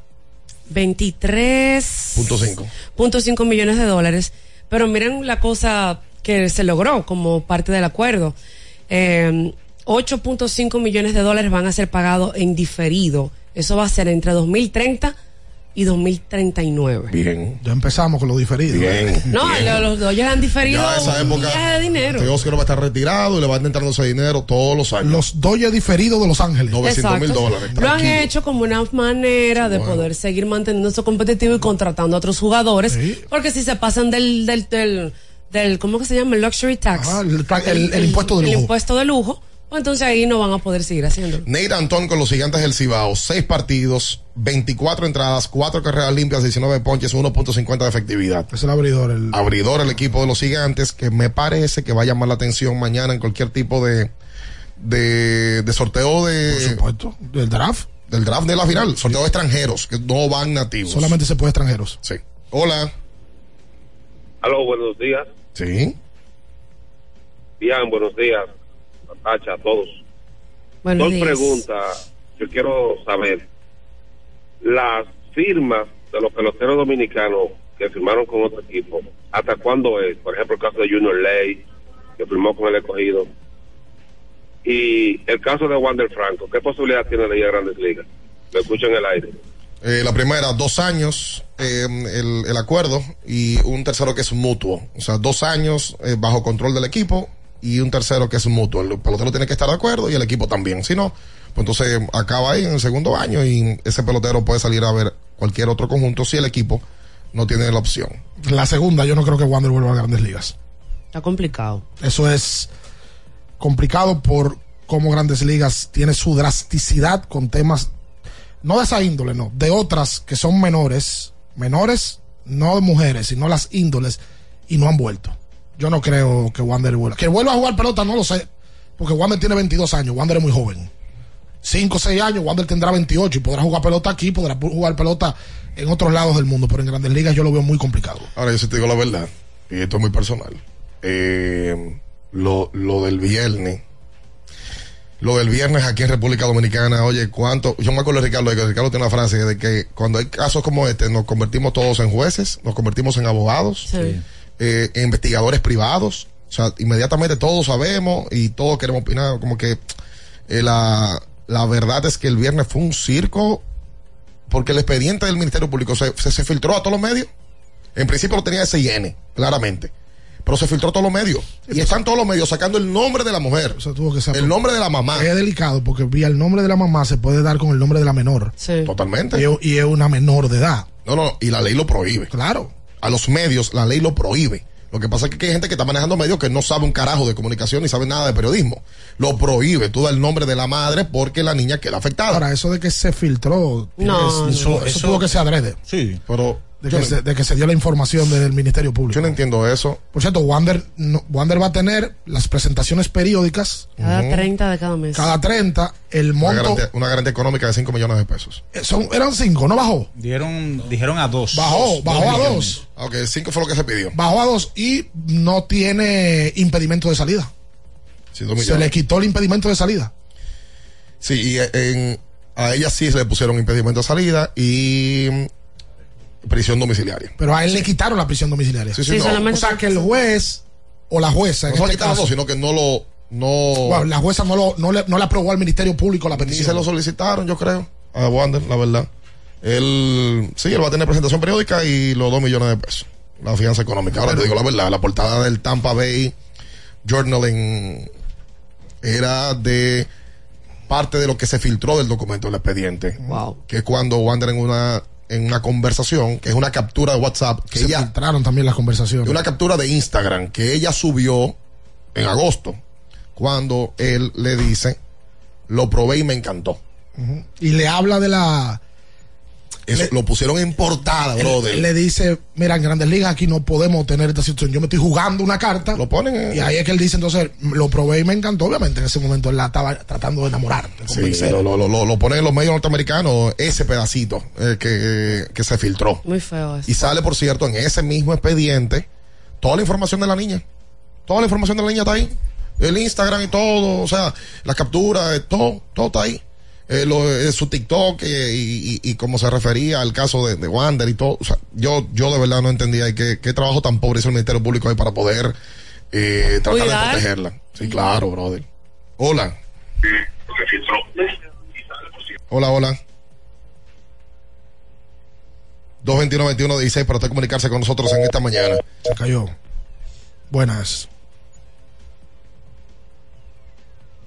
Speaker 13: 23.5
Speaker 14: Punto cinco.
Speaker 13: millones de dólares. Pero miren la cosa que se logró como parte del acuerdo. Eh, 8.5 millones de dólares van a ser pagados en diferido. Eso va a ser entre 2030 y 2039.
Speaker 14: Bien.
Speaker 12: Ya empezamos con lo diferido.
Speaker 14: Bien.
Speaker 13: No,
Speaker 14: bien.
Speaker 13: lo- los Dodgers han diferido
Speaker 14: Ya esa época.
Speaker 13: de dinero.
Speaker 14: Este Oscar va a estar retirado y le van entrando ese dinero todos los años.
Speaker 12: Los Dodgers diferidos de Los Ángeles.
Speaker 14: 900 mil
Speaker 13: Exacto.
Speaker 14: dólares.
Speaker 13: Lo han hecho como una manera de poder seguir manteniéndose competitivo y contratando a otros jugadores. Porque si se pasan del, del, del, del ¿cómo que se llama? El luxury tax.
Speaker 12: Ah, el el- el impuesto de
Speaker 13: el
Speaker 12: lujo.
Speaker 13: impuesto de lujo. Pues entonces ahí no van a poder seguir haciéndolo.
Speaker 14: Nate Antón con los gigantes del Cibao, 6 partidos, 24 entradas, 4 carreras limpias, 19 ponches, 1.50 de efectividad.
Speaker 12: Es el abridor. El...
Speaker 14: Abridor el equipo de los gigantes, que me parece que va a llamar la atención mañana en cualquier tipo de, de, de sorteo de,
Speaker 12: Por supuesto. Del draft.
Speaker 14: del draft de la final, sorteo de extranjeros, que no van nativos.
Speaker 12: Solamente se puede extranjeros.
Speaker 14: Sí. Hola.
Speaker 31: Aló, buenos días.
Speaker 14: Sí.
Speaker 31: Bien, buenos días. Natacha, a todos.
Speaker 13: Buenos
Speaker 31: Dos
Speaker 13: días.
Speaker 31: preguntas. Yo quiero saber. Las firmas de los peloteros dominicanos que firmaron con otro equipo, ¿hasta cuándo es? Por ejemplo, el caso de Junior Ley, que firmó con el escogido. Y el caso de Wander Franco, ¿qué posibilidad tiene de ir a Grandes Ligas? Lo escucho en el aire.
Speaker 14: Eh, la primera, dos años eh, el, el acuerdo y un tercero que es mutuo. O sea, dos años eh, bajo control del equipo y un tercero que es mutuo. El pelotero tiene que estar de acuerdo y el equipo también. Si no, pues entonces acaba ahí en el segundo año y ese pelotero puede salir a ver cualquier otro conjunto si el equipo no tiene la opción.
Speaker 12: La segunda, yo no creo que Wander vuelva a grandes ligas.
Speaker 13: Está complicado.
Speaker 12: Eso es complicado por cómo Grandes Ligas tiene su drasticidad con temas, no de esa índole, no, de otras que son menores, menores, no mujeres, sino las índoles, y no han vuelto. Yo no creo que Wander vuelva. Que vuelva a jugar pelota, no lo sé, porque Wander tiene 22 años, Wander es muy joven. 5 o 6 años, Wander tendrá 28 y podrá jugar pelota aquí, podrá jugar pelota en otros lados del mundo, pero en Grandes Ligas yo lo veo muy complicado.
Speaker 14: Ahora, yo sí te digo la verdad, y esto es muy personal. Eh, lo, lo del viernes, lo del viernes aquí en República Dominicana, oye, cuánto, yo me acuerdo de Ricardo, de que Ricardo tiene una frase de que cuando hay casos como este, nos convertimos todos en jueces, nos convertimos en abogados, eh, en investigadores privados, o sea, inmediatamente todos sabemos y todos queremos opinar, como que eh, la, la verdad es que el viernes fue un circo porque el expediente del Ministerio Público se, se, se filtró a todos los medios. En principio lo tenía SIN, claramente. Pero se filtró todos los medios. Y están todos los medios sacando el nombre de la mujer.
Speaker 12: tuvo que ser
Speaker 14: el nombre de la mamá.
Speaker 12: Es delicado porque vía el nombre de la mamá se puede dar con el nombre de la menor.
Speaker 14: Totalmente.
Speaker 12: Y, es- y es una menor de edad.
Speaker 14: No, no, y la ley lo prohíbe.
Speaker 12: Claro.
Speaker 14: A los medios la ley lo prohíbe. Lo que pasa es que hay gente que está manejando medios que no sabe un carajo de comunicación ni sabe nada de periodismo. Lo prohíbe. Tú das el nombre de la madre porque la niña queda afectada.
Speaker 12: Ahora, eso de que se filtró, eso,
Speaker 14: no,
Speaker 12: eso
Speaker 14: eso-
Speaker 12: tuvo que ser adrede.
Speaker 14: Sí, pero.
Speaker 12: De que,
Speaker 14: no-
Speaker 12: se, de que se dio la información del Ministerio Público.
Speaker 14: Yo no entiendo eso.
Speaker 12: Por cierto, Wander, no- Wander va a tener las presentaciones periódicas
Speaker 13: Cada 30 de cada mes.
Speaker 12: cada 30. El
Speaker 14: Una
Speaker 12: monto
Speaker 14: garantía, una garantía económica de 5 millones de pesos.
Speaker 12: eh, son, eran 5, ¿no bajó?
Speaker 10: Dieron, dijeron a dos.
Speaker 12: Bajó, bajó a
Speaker 10: millones.
Speaker 12: 2.
Speaker 14: Ok, 5 fue lo que se pidió.
Speaker 12: Bajó a 2 y no tiene impedimento de salida.
Speaker 14: Sí, dos
Speaker 12: Se le quitó el impedimento de salida.
Speaker 14: Sí, y en, a ella sí se le pusieron impedimento de salida y prisión domiciliaria.
Speaker 12: Pero a él le quitaron la prisión domiciliaria.
Speaker 14: Sí, sí, Sí, no. solamente-
Speaker 12: O sea, que el juez o la jueza.
Speaker 14: No se lo
Speaker 12: este caso-
Speaker 14: sino que no lo. No,
Speaker 12: Bueno, la jueza no, lo, no, le, no le aprobó al Ministerio Público la
Speaker 14: ni
Speaker 12: petición.
Speaker 14: se lo solicitaron, yo creo, a Wander, la verdad. Él, sí, él va a tener presentación periódica y los 2 millones de pesos. La fianza económica. Ahora te digo la verdad, la portada del Tampa Bay Journal en- era de parte de lo que se filtró del documento del expediente. Que es cuando Wander en una, en una conversación, que es una captura de WhatsApp, que
Speaker 12: se
Speaker 14: ella,
Speaker 12: filtraron también las conversaciones.
Speaker 14: una captura de Instagram que ella subió en agosto, cuando él le dice, lo probé y me encantó.
Speaker 12: Y le habla de la
Speaker 14: Eso,
Speaker 12: Le-
Speaker 14: lo pusieron en portada, brother.
Speaker 12: él le dice, mira, en Grandes Ligas aquí no podemos tener esta situación. Yo me estoy jugando una carta.
Speaker 14: Lo ponen en-
Speaker 12: Y ahí es que él dice, entonces, lo probé y me encantó. Obviamente, en ese momento él la estaba tratando de enamorar. de
Speaker 14: Sí, lo, lo, lo, lo ponen en los medios norteamericanos, ese pedacito eh, que, que se filtró.
Speaker 13: Muy feo eso.
Speaker 14: Y sale, por cierto, en ese mismo expediente, toda la información de la niña. Toda la información de la niña está ahí. El Instagram y todo, o sea, la captura, eh, todo, todo está ahí. Eh, lo, eh, su TikTok eh, y, y, y cómo se refería al caso de, de Wander y todo. O sea, yo, yo de verdad no entendía qué, qué trabajo tan pobre hizo el Ministerio Público ahí para poder eh, tratar
Speaker 13: Cuidar.
Speaker 14: de protegerla. Sí, claro, brother. Hola. Hola, hola. 221-2116 para usted comunicarse con nosotros en esta mañana.
Speaker 12: Se cayó. Buenas.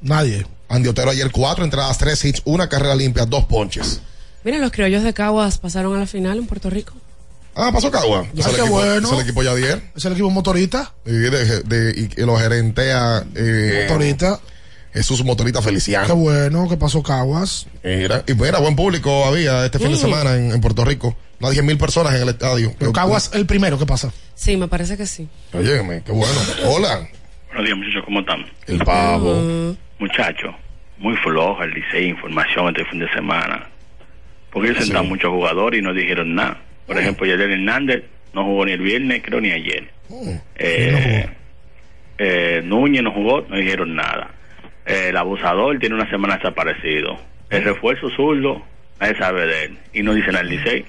Speaker 12: Nadie.
Speaker 14: Andy Otero ayer cuatro entradas, tres hits, una carrera limpia, dos ponches.
Speaker 13: Mira, los criollos de Caguas pasaron a la final en Puerto Rico.
Speaker 14: Ah, pasó Cagua.
Speaker 12: Ya,
Speaker 14: Es el
Speaker 12: qué
Speaker 14: equipo-
Speaker 12: bueno.
Speaker 14: es el equipo ya ayer.
Speaker 12: Es el equipo motorista.
Speaker 14: Y, de- de- y lo gerentea eh,
Speaker 12: Motorista.
Speaker 14: Jesús Motorita
Speaker 12: Qué
Speaker 14: Feliciano.
Speaker 12: bueno que pasó Caguas.
Speaker 14: Mira, y mira, buen público había este fin de semana en, en Puerto Rico. Más de 10 mil personas en el estadio.
Speaker 12: Pero Caguas el primero que pasa.
Speaker 13: Sí, me parece que sí.
Speaker 14: Óyeme, qué bueno. Hola.
Speaker 32: Buenos días, muchachos, ¿cómo están?
Speaker 14: El pavo.
Speaker 32: Muchachos, muy flojo el Licey, información este fin de semana. Porque ellos sentaron muchos jugadores y no dijeron nada. Por ejemplo, Yadier Hernández no jugó ni el viernes, creo, ni ayer. Eh, eh, Núñez no jugó, no dijeron nada. Eh, el abusador tiene una semana desaparecido. El refuerzo zurdo, nadie sabe de él. Y no dicen al Licey.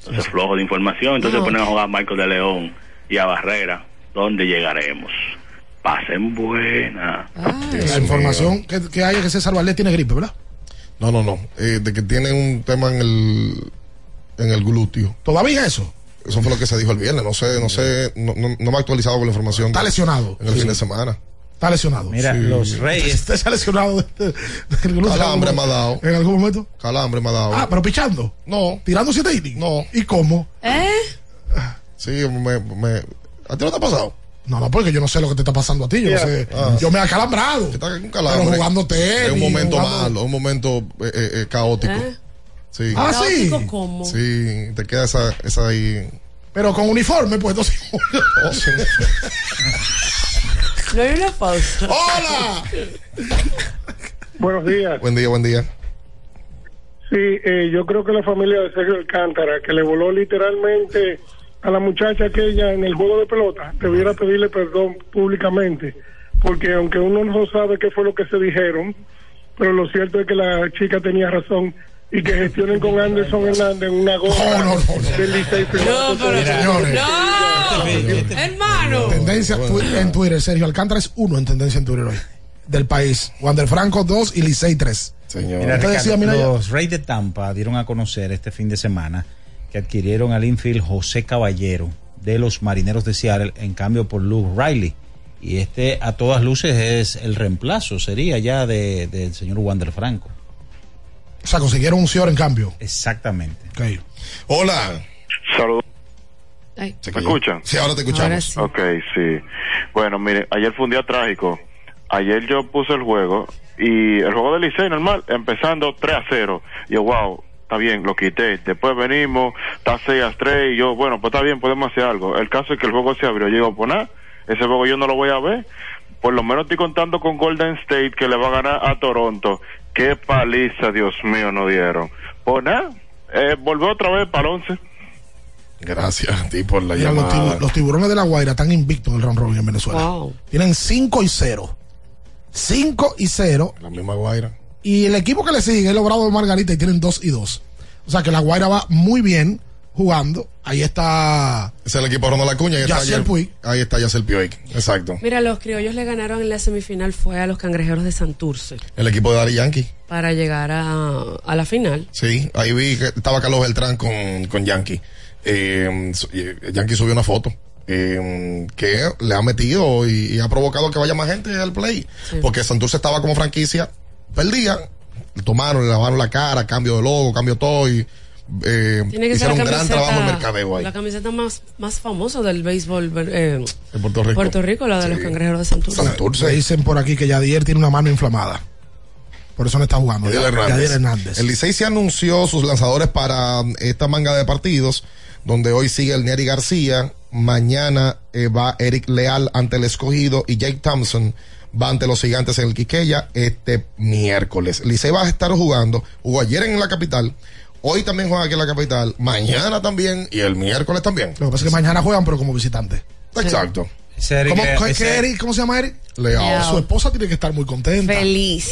Speaker 32: Entonces, flojo de información. Entonces
Speaker 13: No.
Speaker 32: ponen a jugar a Michael de León y a Barrera. ¿Dónde llegaremos? Pasen buena.
Speaker 12: La información que, que hay es que César Valdés tiene gripe, ¿verdad?
Speaker 14: No, no, no. Eh, de que tiene un tema en el, en el glúteo.
Speaker 12: ¿Todavía eso?
Speaker 14: Eso fue lo que se dijo el viernes. No sé, no sé, no, no, no me he actualizado con la información.
Speaker 12: Está lesionado.
Speaker 14: En el fin de semana.
Speaker 12: Está lesionado.
Speaker 10: Mira, los Reyes.
Speaker 12: Ha lesionado de- de-
Speaker 14: Calambre me ha dado.
Speaker 12: En algún momento.
Speaker 14: Calambre me ha dado.
Speaker 12: Ah, pero pichando.
Speaker 14: No.
Speaker 12: Tirando siete innings.
Speaker 14: No.
Speaker 12: ¿Y cómo?
Speaker 13: ¿Eh?
Speaker 14: Sí, me, me, ¿A ti no te ha pasado?
Speaker 12: No, no, porque yo no sé lo que te está pasando a ti. Yo no sé.
Speaker 14: Ah.
Speaker 12: Yo me he acalambrado.
Speaker 14: Está calambre.
Speaker 12: Pero jugando tenis.
Speaker 14: Es un momento
Speaker 12: jugando-
Speaker 14: malo, un momento eh, eh, eh, caótico.
Speaker 13: ¿Eh?
Speaker 14: Sí.
Speaker 12: Ah, sí.
Speaker 13: ¿Caótico cómo?
Speaker 14: Sí, te queda esa, esa ahí.
Speaker 12: Pero con uniforme, pues entonces.
Speaker 14: Oh, sí.
Speaker 13: No hay una pausa.
Speaker 12: ¡Hola!
Speaker 33: Buenos días.
Speaker 14: Buen día, buen día.
Speaker 33: Sí, eh, yo creo que la familia de Sergio Alcántara, que le voló literalmente a la muchacha aquella en el juego de pelota, debiera pedirle perdón públicamente, porque aunque uno no sabe qué fue lo que se dijeron, pero lo cierto es que la chica tenía razón y que gestionen con Anderson Hernández en una gorra del Licey
Speaker 13: No, pero.
Speaker 12: Señores.
Speaker 13: ¡No! ¡Hermano!
Speaker 12: Tendencia en Twitter. Sergio Alcántara es uno en tendencia en Twitter hoy. Del país. Wander Franco, dos y Licey, tres.
Speaker 14: Señor.
Speaker 10: Mira, Ricardo,
Speaker 12: decía, mira,
Speaker 10: los Reyes de Tampa dieron a conocer este fin de semana que adquirieron al infield José Caballero de los Marineros de Seattle en cambio por Luke Riley. Y este a todas luces es el reemplazo, sería ya de- del señor Wander Franco.
Speaker 12: O sea, consiguieron un señor en cambio.
Speaker 10: Exactamente.
Speaker 12: Ok.
Speaker 14: Hola.
Speaker 34: Saludos. ¿Me escuchan?
Speaker 14: Sí, ahora te escuchamos.
Speaker 13: Ahora sí.
Speaker 34: Ok, sí. Bueno, mire, ayer fue un día trágico. Ayer yo puse el juego y el juego del Licey normal, empezando 3 a 0. Yo, wow, está bien, lo quité. Después venimos, está 6 a 3 y yo, bueno, pues está bien, podemos hacer algo. El caso es que el juego se abrió. Yo digo, pues nada, ese juego yo no lo voy a ver. Por lo menos estoy contando con Golden State que le va a ganar a Toronto. Qué paliza, Dios mío, no dieron. Pues nada, eh, volvió otra vez para el 11.
Speaker 14: Gracias a ti por la
Speaker 12: Mira, los,
Speaker 14: llamada.
Speaker 12: los tiburones de la Guaira están invictos en el round robin en Venezuela.
Speaker 13: Wow.
Speaker 12: Tienen 5 y 0. 5 y 0.
Speaker 14: La misma Guaira.
Speaker 12: Y el equipo que le sigue es Logrado de Margarita y tienen 2 y 2. O sea que la Guaira va muy bien jugando. Ahí está.
Speaker 14: Es el equipo de Ronald Acuña. Ahí está,
Speaker 12: Yacel
Speaker 14: Yel-
Speaker 12: Puig.
Speaker 14: ahí está Yacel Puig. Exacto.
Speaker 13: Mira, los criollos le ganaron en la semifinal fue a los cangrejeros de Santurce
Speaker 14: El equipo de Dari Yankee.
Speaker 13: para llegar a, a la final.
Speaker 14: Sí, ahí vi que estaba Carlos Beltrán con, con Yankee. Eh, y- Yankee subió una foto. eh, que le ha metido y, y ha provocado que vaya más gente al play.
Speaker 13: Sí.
Speaker 14: Porque Santurce estaba como franquicia, perdía, tomaron, le lavaron la cara, cambio de logo, cambio todo y eh,
Speaker 13: Tiene que ser
Speaker 14: hicieron
Speaker 13: la
Speaker 14: un gran
Speaker 13: camiseta,
Speaker 14: trabajo de mercadeo ahí
Speaker 13: la camiseta más, más famosa del béisbol eh,
Speaker 14: en Puerto Rico.
Speaker 13: Puerto Rico, la de los cangrejeros de Santurce.
Speaker 12: Se dicen por aquí que Yadier tiene una mano inflamada. Por eso no está jugando.
Speaker 14: Yadier
Speaker 12: Yadier
Speaker 14: Hernández.
Speaker 12: Hernández.
Speaker 14: El Licey se anunció sus lanzadores para esta manga de partidos, donde hoy sigue el Neri García, mañana eh, va Eric Leal ante el escogido y Jake Thompson va ante los gigantes en el Quiqueya este miércoles. El Licey va a estar jugando, jugó ayer en la capital, hoy también juega aquí en la capital, mañana también y el miércoles también.
Speaker 12: Lo que pasa es que mañana juegan, pero como visitantes.
Speaker 14: Exacto.
Speaker 12: ¿Cómo, qué Eric? ¿Cómo se llama Eric?
Speaker 14: Leal.
Speaker 12: Su esposa tiene que estar muy contenta.
Speaker 13: Feliz.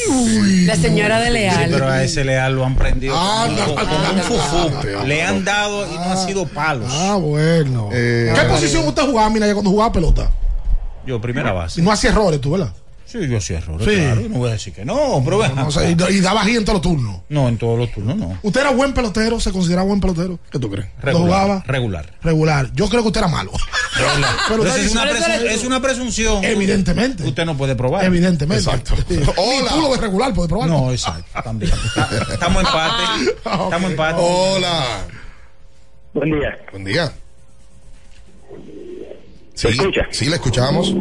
Speaker 13: La señora de Leal.
Speaker 10: Sí, pero a ese Leal lo han prendido
Speaker 12: Ah, no,
Speaker 10: como
Speaker 12: no,
Speaker 10: un
Speaker 12: no.
Speaker 10: Le han dado y no han sido palos.
Speaker 12: Ah, bueno.
Speaker 14: Eh,
Speaker 12: ¿Qué posición usted jugaba, mira, cuando jugaba pelota?
Speaker 10: Yo, primera base.
Speaker 12: Y no hacía errores, tú, ¿verdad?
Speaker 10: Sí, yo sí errores,
Speaker 12: Sí.
Speaker 10: claro. No voy a decir que no, pero
Speaker 12: No, o sea, y, y daba aquí en todos los turnos.
Speaker 10: No, en todos los turnos no.
Speaker 12: ¿Usted era buen pelotero? ¿Se consideraba buen pelotero?
Speaker 14: ¿Qué tú crees?
Speaker 12: ¿No jugaba?
Speaker 10: Regular.
Speaker 12: Regular. Yo creo que usted era malo.
Speaker 10: Regular.
Speaker 12: Pero
Speaker 10: Pero
Speaker 12: usted
Speaker 10: es, una es presunción.
Speaker 12: Evidentemente.
Speaker 10: Usted no puede probar.
Speaker 12: Evidentemente.
Speaker 10: Exacto.
Speaker 12: Sí. Ni tú lo de regular puede probar.
Speaker 10: No, exacto. También. Estamos en empate. Estamos en empate.
Speaker 14: Hola.
Speaker 35: Buen día.
Speaker 14: Buen día. Sí, sí, le escuchamos.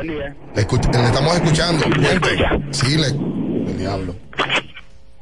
Speaker 35: Buen día.
Speaker 14: Le, estamos escuchando. Cuente. Sí, le. El diablo.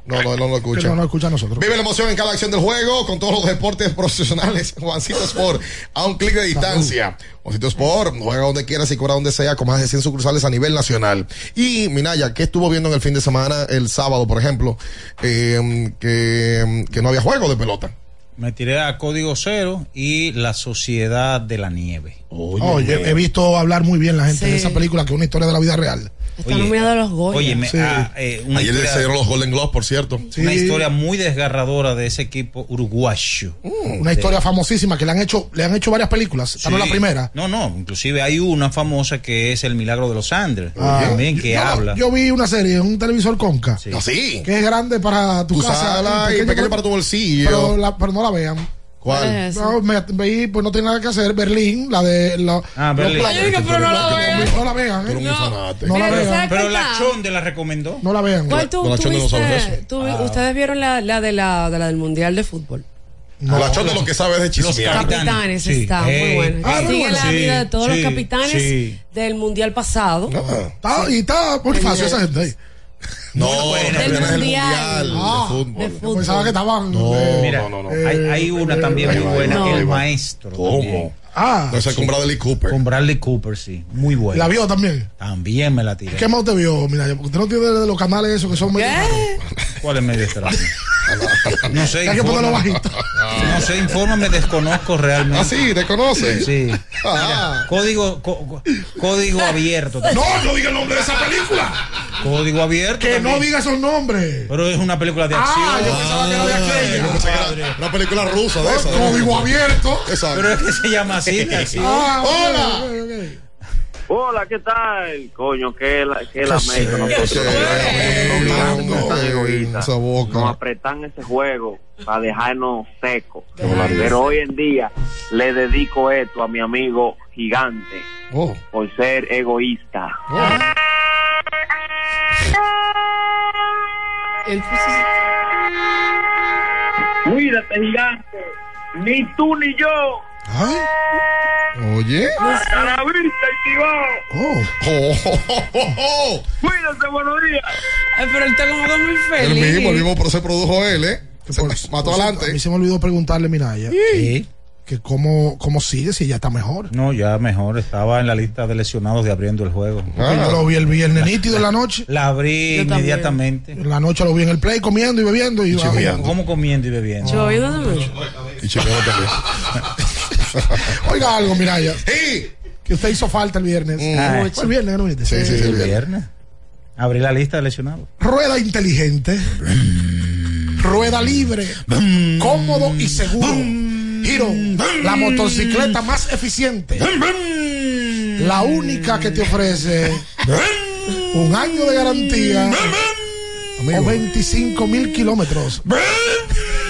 Speaker 14: No, no, él no lo escucha.
Speaker 12: Que no nos escucha a nosotros.
Speaker 14: Vive la emoción en cada acción del juego con todos los deportes profesionales. Juancito Sport, a un clic de distancia. Juancito Sport, juega donde quieras y cobra donde sea, con más de 100 sucursales a nivel nacional. Y Minaya, ¿qué estuvo viendo en el fin de semana, el sábado, por ejemplo? Eh, que, que no había juego de pelota.
Speaker 10: Me tiré a Código Cero y La Sociedad de la Nieve.
Speaker 12: Oye, he visto hablar muy bien la gente de esa película, que es una historia de la vida real.
Speaker 13: Está nominado a los Goya.
Speaker 10: Oye, me-
Speaker 12: Sí.
Speaker 10: ah, eh,
Speaker 14: Ayer le dieron los Golden Globes, por cierto.
Speaker 10: Una historia muy desgarradora de ese equipo uruguayo.
Speaker 12: Una historia famosísima que le han hecho, le han hecho varias películas. Esta no es la
Speaker 10: Sí.
Speaker 12: primera.
Speaker 10: No, no, inclusive hay una famosa que es El Milagro de los Andes,
Speaker 12: Ah.
Speaker 10: también que
Speaker 12: Yo-
Speaker 10: habla.
Speaker 12: Yo vi una serie en un televisor Conca.
Speaker 14: Así.
Speaker 12: Que es grande para tu,
Speaker 14: Tu
Speaker 12: casa.
Speaker 14: sala y pequeño para tu bolsillo.
Speaker 12: Pero, la- pero no la vean.
Speaker 14: ¿Cuál?
Speaker 13: ¿Cuál es?
Speaker 12: No, me veí, pues no tiene nada que hacer. Berlín, la de. La,
Speaker 10: Ah,
Speaker 12: los
Speaker 10: Berlín.
Speaker 13: dije, pero no la vean.
Speaker 12: No la vean, ¿eh?
Speaker 14: Pero muy fanático.
Speaker 12: No la vean.
Speaker 13: ¿sabes
Speaker 10: Pero la? Chonde la recomendó.
Speaker 12: No la vean.
Speaker 13: ¿Cuál tú,
Speaker 14: la
Speaker 13: tú
Speaker 14: Chonde no
Speaker 13: viste?
Speaker 14: eso.
Speaker 13: Tú- Ustedes vieron la, la, de la, de la del Mundial de Fútbol.
Speaker 14: No, la chota lo que sabe es de chismear.
Speaker 10: capitanes.
Speaker 13: Capitanes
Speaker 10: Sí.
Speaker 13: está muy
Speaker 10: Ey.
Speaker 13: buena.
Speaker 12: Ah, muy
Speaker 13: Sigue
Speaker 12: buena.
Speaker 13: la
Speaker 10: Sí,
Speaker 13: vida de todos
Speaker 10: sí,
Speaker 13: los capitanes
Speaker 10: sí.
Speaker 13: del Mundial pasado.
Speaker 12: Está, y está muy fácil esa gente ahí.
Speaker 14: No,
Speaker 13: Del Mundial.
Speaker 14: mundial
Speaker 12: Ah,
Speaker 14: de fútbol.
Speaker 13: de
Speaker 12: Yo
Speaker 13: fútbol.
Speaker 12: pensaba que estaban.
Speaker 14: No,
Speaker 12: eh,
Speaker 10: Mira,
Speaker 14: no, no, no.
Speaker 10: Hay, hay una también muy buena,
Speaker 13: no.
Speaker 10: El Maestro.
Speaker 14: ¿Cómo?
Speaker 10: también.
Speaker 12: Ah,
Speaker 14: No es con Bradley Cooper.
Speaker 10: Con Bradley Cooper, sí. Muy buena.
Speaker 12: la vio también.
Speaker 10: También me la tiré.
Speaker 12: ¿Qué más usted vio? Mira, porque usted no tiene de los canales esos que son medio raros.
Speaker 10: ¿Cuál es medio extraño? No sé,
Speaker 12: Hay que ponerlo
Speaker 10: infórmame.
Speaker 12: bajito.
Speaker 10: No sé, infórmame, desconozco realmente.
Speaker 14: Ah, sí, ¿te conoce?
Speaker 10: Sí.
Speaker 14: Ah.
Speaker 10: Código, co- código abierto.
Speaker 12: No, no diga el nombre de esa película.
Speaker 10: Código abierto.
Speaker 12: Que no diga esos nombres.
Speaker 10: Pero es una película de acción.
Speaker 12: Ah, yo pensaba que era de aquella.
Speaker 14: Yo pensé que era una película rusa de esa.
Speaker 12: Código abierto.
Speaker 14: Exacto.
Speaker 10: Pero es que se llama así. así.
Speaker 12: Ah,
Speaker 14: Hola.
Speaker 35: Hola, ¿qué tal? Coño, qué la, qué la
Speaker 14: sé,
Speaker 35: nosotros.
Speaker 14: sé.
Speaker 35: Nos apretan ese juego para dejarnos secos. Pero hoy en día le dedico esto a mi amigo gigante
Speaker 14: Oh.
Speaker 35: por ser egoísta.
Speaker 13: Puso-
Speaker 35: Cuídate, gigante. Ni tú ni yo.
Speaker 14: Ay. Oye.
Speaker 35: A la vista y tibao.
Speaker 14: Oh. Oh, oh, oh, oh, oh.
Speaker 35: Cuídate, buenos días.
Speaker 13: Ay, pero él está como que muy
Speaker 14: El
Speaker 13: feliz.
Speaker 14: mismo, el mismo, pero se produjo él, ¿eh? Se mató
Speaker 12: Por cierto, A
Speaker 14: adelante.
Speaker 12: mí se me olvidó preguntarle, Minaya,
Speaker 10: Sí.
Speaker 12: que cómo, cómo sigue si ya está mejor.
Speaker 10: No, ya mejor. Estaba en la lista de lesionados de abriendo el juego.
Speaker 14: Ah.
Speaker 12: Yo lo vi el viernes nítido en la noche.
Speaker 10: La abrí
Speaker 13: Yo también.
Speaker 10: inmediatamente.
Speaker 12: En la noche lo vi en el play comiendo y bebiendo. Y,
Speaker 14: chimeando.
Speaker 10: ¿Cómo comiendo y bebiendo?
Speaker 13: Yo también.
Speaker 14: Y Chimeno también.
Speaker 12: Oiga algo, Minaya,
Speaker 14: Sí.
Speaker 12: que usted hizo falta el viernes.
Speaker 10: Ah,
Speaker 12: Fue el viernes, no viniste?
Speaker 14: Sí, sí, sí.
Speaker 10: el
Speaker 14: el viernes.
Speaker 10: viernes. Abrí la lista de lesionados.
Speaker 12: Rueda inteligente. Rueda libre. Cómodo y seguro. Giro. La motocicleta más eficiente. La única que te ofrece un año de garantía o 25 mil kilómetros.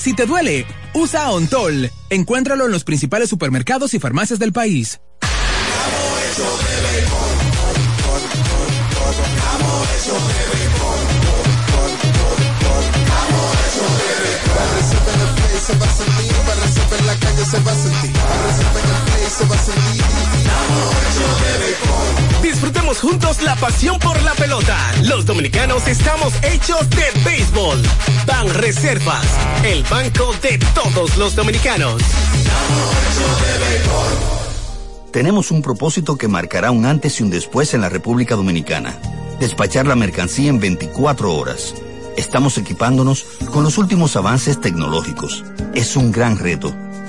Speaker 36: Si te duele, usa Ontol. Encuéntralo en los principales supermercados y farmacias del país.
Speaker 37: se va a sentir, para resolver en la calle se va a sentir, para resolver en el va a.
Speaker 38: Disfrutemos juntos la pasión por la pelota. Los dominicanos estamos hechos de béisbol. Ban Reservas, el banco de todos los dominicanos.
Speaker 39: Tenemos un propósito que marcará un antes y un después en la República Dominicana. Despachar la mercancía en 24 horas Estamos equipándonos con los últimos avances tecnológicos. Es un gran reto,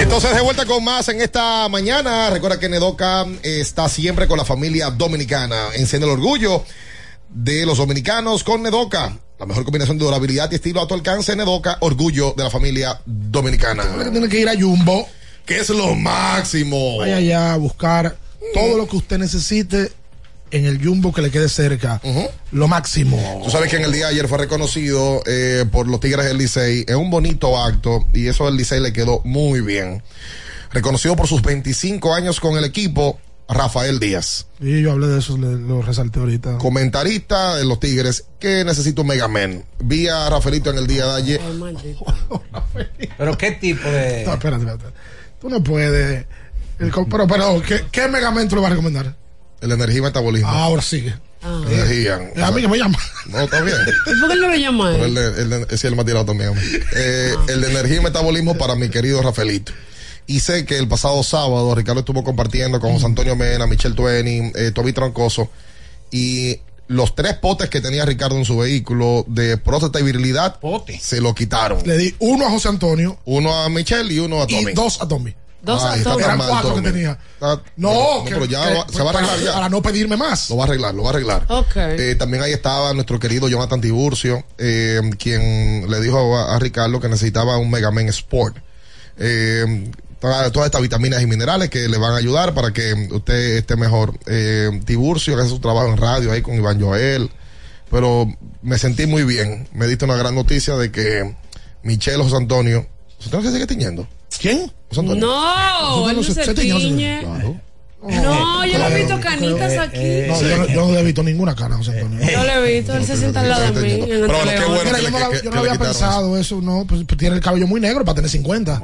Speaker 14: Entonces, de vuelta con más en esta mañana. Recuerda que Nedoca eh, está siempre con la familia dominicana. Enciende el orgullo de los dominicanos con Nedoca. La mejor combinación de durabilidad y estilo a tu alcance. Nedoca, orgullo de la familia dominicana.
Speaker 12: Tiene que ir a Jumbo.
Speaker 14: Que es lo máximo.
Speaker 12: Vaya allá a buscar todo lo que usted necesite en el Jumbo que le quede cerca. Lo máximo.
Speaker 14: Tú sabes que en el día de ayer fue reconocido eh, por los Tigres del Licey. Es un bonito acto y eso del Licey le quedó muy bien. Reconocido por sus 25 años con el equipo, Rafael Díaz.
Speaker 12: Y yo hablé de eso, le- lo resalté ahorita.
Speaker 14: Comentarista de los Tigres que necesita un Mega Man. Vi a Rafaelito en el día de ayer.
Speaker 10: Pero qué tipo de.
Speaker 12: No, espérate, espérate. Tú no puedes. El pero, pero, ¿qué, qué megamento le va a recomendar?
Speaker 14: El energía y metabolismo.
Speaker 12: Ahora sigue.
Speaker 14: Energía.
Speaker 12: Es a mí que me llama.
Speaker 14: No, está bien.
Speaker 13: ¿Y por qué no lo llama él?
Speaker 14: el de, el de- ese es el más tirado también. Eh, El de energía y metabolismo para mi querido Rafaelito. Y sé que el pasado sábado Ricardo estuvo compartiendo con José Antonio Mena, Michelle Tueni, eh, Toby Troncoso. Y los tres potes que tenía Ricardo en su vehículo de próstata y virilidad se lo quitaron.
Speaker 12: Le di uno a José Antonio
Speaker 14: Uno a Michelle y uno a Tommy.
Speaker 12: y dos a Tommy.
Speaker 13: Dos
Speaker 14: tan
Speaker 12: Eran cuatro que tenía.
Speaker 14: Está-
Speaker 12: No, que-
Speaker 14: pero ya
Speaker 12: que-
Speaker 14: va- se va a arreglar
Speaker 12: para,
Speaker 14: ya.
Speaker 12: para no pedirme más.
Speaker 14: Lo va a arreglar, lo va a arreglar.
Speaker 13: Ok.
Speaker 14: Eh, también ahí estaba nuestro querido Jonathan Tiburcio, eh, quien le dijo a, a Ricardo que necesitaba un Mega Man Sport. Eh, toda- todas estas vitaminas y minerales que le van a ayudar para que usted esté mejor. Eh, Tiburcio, que hace su trabajo en radio ahí con Iván Joel. Pero me sentí muy bien. Me diste una gran noticia de que Michelle José Antonio. ¿José Antonio se sigue tiñendo?
Speaker 12: ¿Quién?
Speaker 14: José Antonio.
Speaker 13: No, él no se tiñe. No, yo lo he visto canitas aquí.
Speaker 12: No, yo, no- yo no le he visto ninguna cara, José Antonio.
Speaker 13: Yo lo he visto, él se sienta al lado de mí.
Speaker 14: Pero bueno, qué bueno
Speaker 12: Mira, yo no, la- yo no había pensado eso, no. Pues, pues tiene el cabello muy negro para tener 50.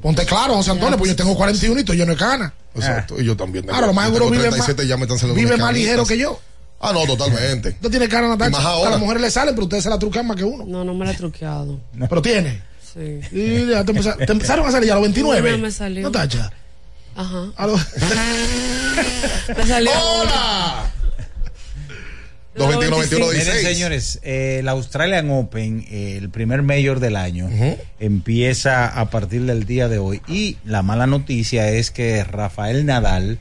Speaker 12: Ponte claro, José Antonio, pues yo tengo 41 y estoy lleno de cana.
Speaker 14: Exacto. Y yo también.
Speaker 12: Ahora, lo más seguro vive más,
Speaker 14: 37 ya me están saliendo
Speaker 12: vive más ligero que yo.
Speaker 14: Ah, no, totalmente.
Speaker 12: Usted tiene cara,
Speaker 14: Y ahora.
Speaker 12: A las mujeres le salen, pero ustedes se la trucan más que uno.
Speaker 13: No, no me la he truqueado.
Speaker 12: Pero tiene.
Speaker 13: Sí.
Speaker 12: Y ya te, empeza- te empezaron a salir a los 29.
Speaker 13: Una me salió.
Speaker 12: Natacha.
Speaker 13: Ajá.
Speaker 12: A los...
Speaker 13: Me salió.
Speaker 14: ¡Hola! 221 21
Speaker 10: Miren,
Speaker 14: 16.
Speaker 10: señores, eh, el Australian Open, eh, el primer mayor del año, empieza a partir del día de hoy. Y la mala noticia es que Rafael Nadal,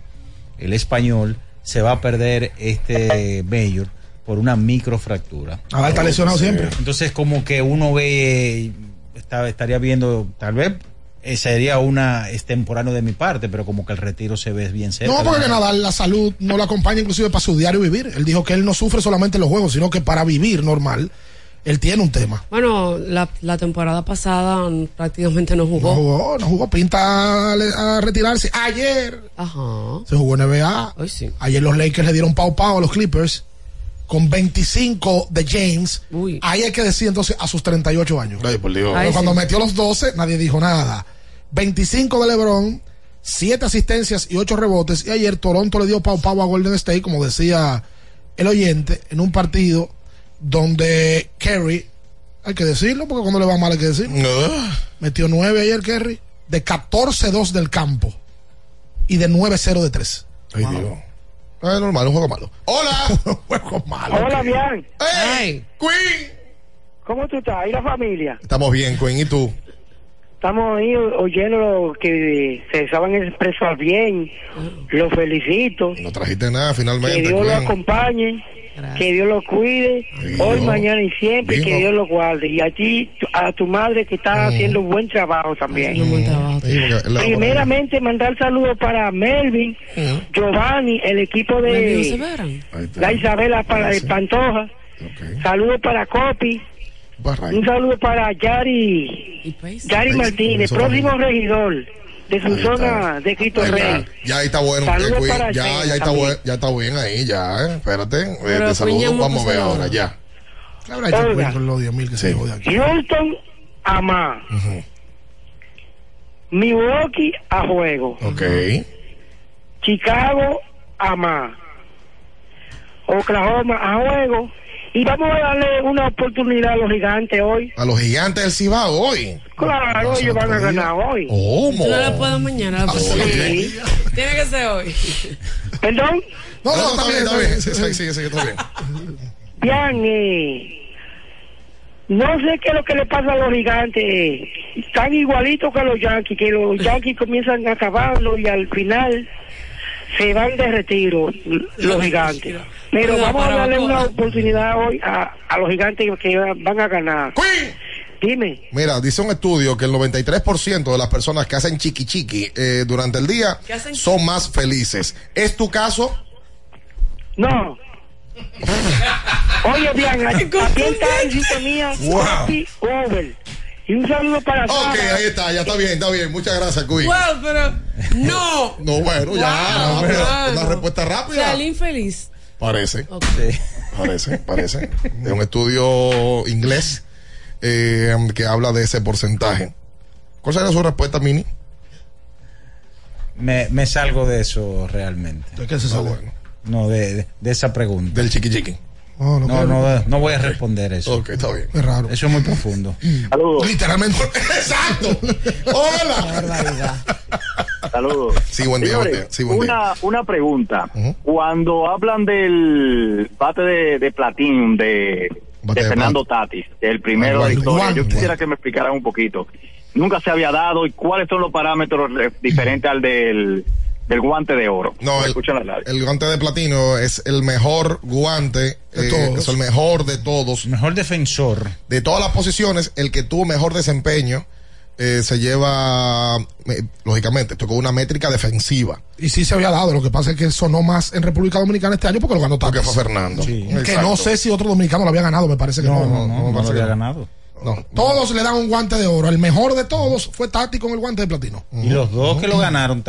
Speaker 10: el español, se va a perder este mayor por una microfractura.
Speaker 12: Nadal está lesionado siempre.
Speaker 10: Entonces, como que uno ve, está- estaría viendo, tal vez eh, sería una extemporáneo de mi parte, pero como que el retiro se ve bien cerca.
Speaker 12: No, porque Nadal la salud no lo acompaña inclusive para su diario vivir. Él dijo que él no sufre solamente en los juegos, sino que para vivir normal, él tiene un tema.
Speaker 13: Bueno, la, la temporada pasada mm, prácticamente no jugó.
Speaker 12: No jugó, no jugó, pinta a, retirarse. Ayer
Speaker 13: Ajá.
Speaker 12: se jugó NBA.
Speaker 13: Hoy sí.
Speaker 12: Ayer los Lakers le dieron pau pau a los Clippers con 25 de James. Ahí hay que decir entonces a sus 38 años.
Speaker 14: Ay, por Dios.
Speaker 12: Pero cuando
Speaker 14: sí.
Speaker 12: metió los 12, nadie dijo nada. 25 de LeBron, 7 asistencias y 8 rebotes. Y ayer Toronto le dio pau pau a Golden State, como decía el oyente, en un partido donde Kerry, hay que decirlo, porque cuando le va mal hay que decirlo. Metió 9 ayer Kerry, de 14-2 del campo y de 9-0 de 3.
Speaker 14: Ay, Dios. Es normal, un juego malo. ¡Hola!
Speaker 12: juego malo.
Speaker 40: Hola, bien.
Speaker 14: ¡Hey! ¡Queen!
Speaker 40: ¿Cómo tú estás? ¿Y la familia?
Speaker 14: Estamos bien, Queen. ¿Y tú?
Speaker 40: Estamos ahí oyendo lo que se saben expresar bien. Los felicito.
Speaker 14: No trajiste nada
Speaker 40: Que
Speaker 14: finalmente,
Speaker 40: Dios lo acompañe. Que Dios lo cuide. Hoy, mañana y siempre.
Speaker 14: Digo.
Speaker 40: Que Dios lo guarde. Y a ti, a tu madre que está haciendo un buen trabajo también.
Speaker 14: La-
Speaker 40: Primeramente, mandar saludos para Melvin, Giovanni, el equipo de la Isabela para de Pantoja. Saludos para Copi. Un saludo para Yari, Yari
Speaker 14: Ahí-
Speaker 40: Martínez, próximo regidor de su zona de Cristo
Speaker 14: Ahí
Speaker 40: Rey.
Speaker 14: está. Ya ahí está bueno. Eh, ya,
Speaker 40: Sheila
Speaker 14: ya está bueno, ya está bien ahí, ya, eh. Espérate. Eh,
Speaker 40: Pero
Speaker 14: te saludo.
Speaker 40: ya
Speaker 14: Vamos a ver ahora, ya.
Speaker 12: ¿Qué habrá hecho
Speaker 40: Oiga.
Speaker 12: Con los 10 mil que se jode aquí?
Speaker 40: Houston, Amá. Milwaukee, a juego.
Speaker 14: Ok.
Speaker 40: Chicago, Amá. Oklahoma, a juego. Y vamos a darle una oportunidad a los gigantes hoy.
Speaker 14: A los gigantes del Cibao hoy.
Speaker 40: Claro, ellos van a ganar hoy.
Speaker 14: ¿Cómo?
Speaker 13: No la puedo mañana. la puedo
Speaker 40: Sí.
Speaker 13: Tiene que ser hoy.
Speaker 40: ¿Perdón?
Speaker 14: No, no, está bien, está bien. Sí, sí, sí, sí, está bien.
Speaker 40: Bien, eh, No sé qué es lo que le pasa a los gigantes. Están igualitos que los Yankees, que los Yankees comienzan a acabarlo y al final se van de retiro los gigantes. Pero vamos a darle una oportunidad hoy a, a los gigantes que van a ganar. Dime.
Speaker 14: Mira, dice un estudio que el 93% de las personas que hacen chiqui chiqui eh, durante el día
Speaker 40: ¿Qué hacen
Speaker 14: son más felices. ¿Es tu caso?
Speaker 40: No. Oye, Diana, aquí está en sintonía
Speaker 14: Wow.
Speaker 40: Over. Y un saludo para
Speaker 14: Ok,
Speaker 40: Sara.
Speaker 14: ahí está, ya está bien, está bien. Muchas gracias, Cuy.
Speaker 13: Wow, pero no.
Speaker 14: No, bueno, ya.
Speaker 13: Wow,
Speaker 14: pero
Speaker 13: mano.
Speaker 14: una respuesta rápida.
Speaker 13: Salí infeliz.
Speaker 14: Parece.
Speaker 13: Ok.
Speaker 14: Parece, parece. Es un estudio inglés eh, que habla de ese porcentaje. ¿Cuál sería su respuesta, Mini?
Speaker 10: Me, me salgo de eso realmente.
Speaker 12: ¿De qué se sale?
Speaker 10: No, de, de, de esa pregunta.
Speaker 14: Del chiqui chiqui.
Speaker 12: No, no,
Speaker 10: No, no, no voy a responder eso.
Speaker 14: Ok, está bien.
Speaker 12: Es raro.
Speaker 10: Eso es muy profundo.
Speaker 12: Literalmente.
Speaker 14: Exacto. Hola.
Speaker 35: Saludos.
Speaker 14: Sí, buen día,
Speaker 35: Señores,
Speaker 14: buen día. Sí, buen día.
Speaker 35: una, una pregunta. Cuando hablan del bate de, de Platinum de,
Speaker 14: Bate
Speaker 35: de
Speaker 14: de
Speaker 35: Fernando Tatis, el primero
Speaker 14: Ah,
Speaker 35: de historia, yo quisiera que me explicaran un poquito. Nunca se había dado y cuáles son los parámetros eh, diferentes al del, del guante de oro.
Speaker 14: No,
Speaker 35: ¿Me
Speaker 14: el,
Speaker 35: escuchan la radio?
Speaker 14: el guante de platino es el mejor guante,
Speaker 12: De
Speaker 14: eh,
Speaker 12: todos.
Speaker 14: es el mejor de todos.
Speaker 10: Mejor defensor.
Speaker 14: De todas las posiciones, el que tuvo mejor desempeño eh, se lleva, eh, lógicamente, esto con una métrica defensiva.
Speaker 12: Y sí se había dado, lo que pasa es que sonó más en República Dominicana este año porque lo ganó
Speaker 14: Porque
Speaker 12: Tatis.
Speaker 14: fue Fernando.
Speaker 12: Que
Speaker 14: Exacto.
Speaker 12: no sé si otro dominicano lo había ganado, me parece que no.
Speaker 10: No, no, no, no, lo
Speaker 14: que
Speaker 10: había
Speaker 14: no.
Speaker 10: ganado.
Speaker 14: No.
Speaker 12: Todos le dan un guante de oro. El mejor de todos fue Tati con el guante de platino.
Speaker 10: Y los dos que lo ganaron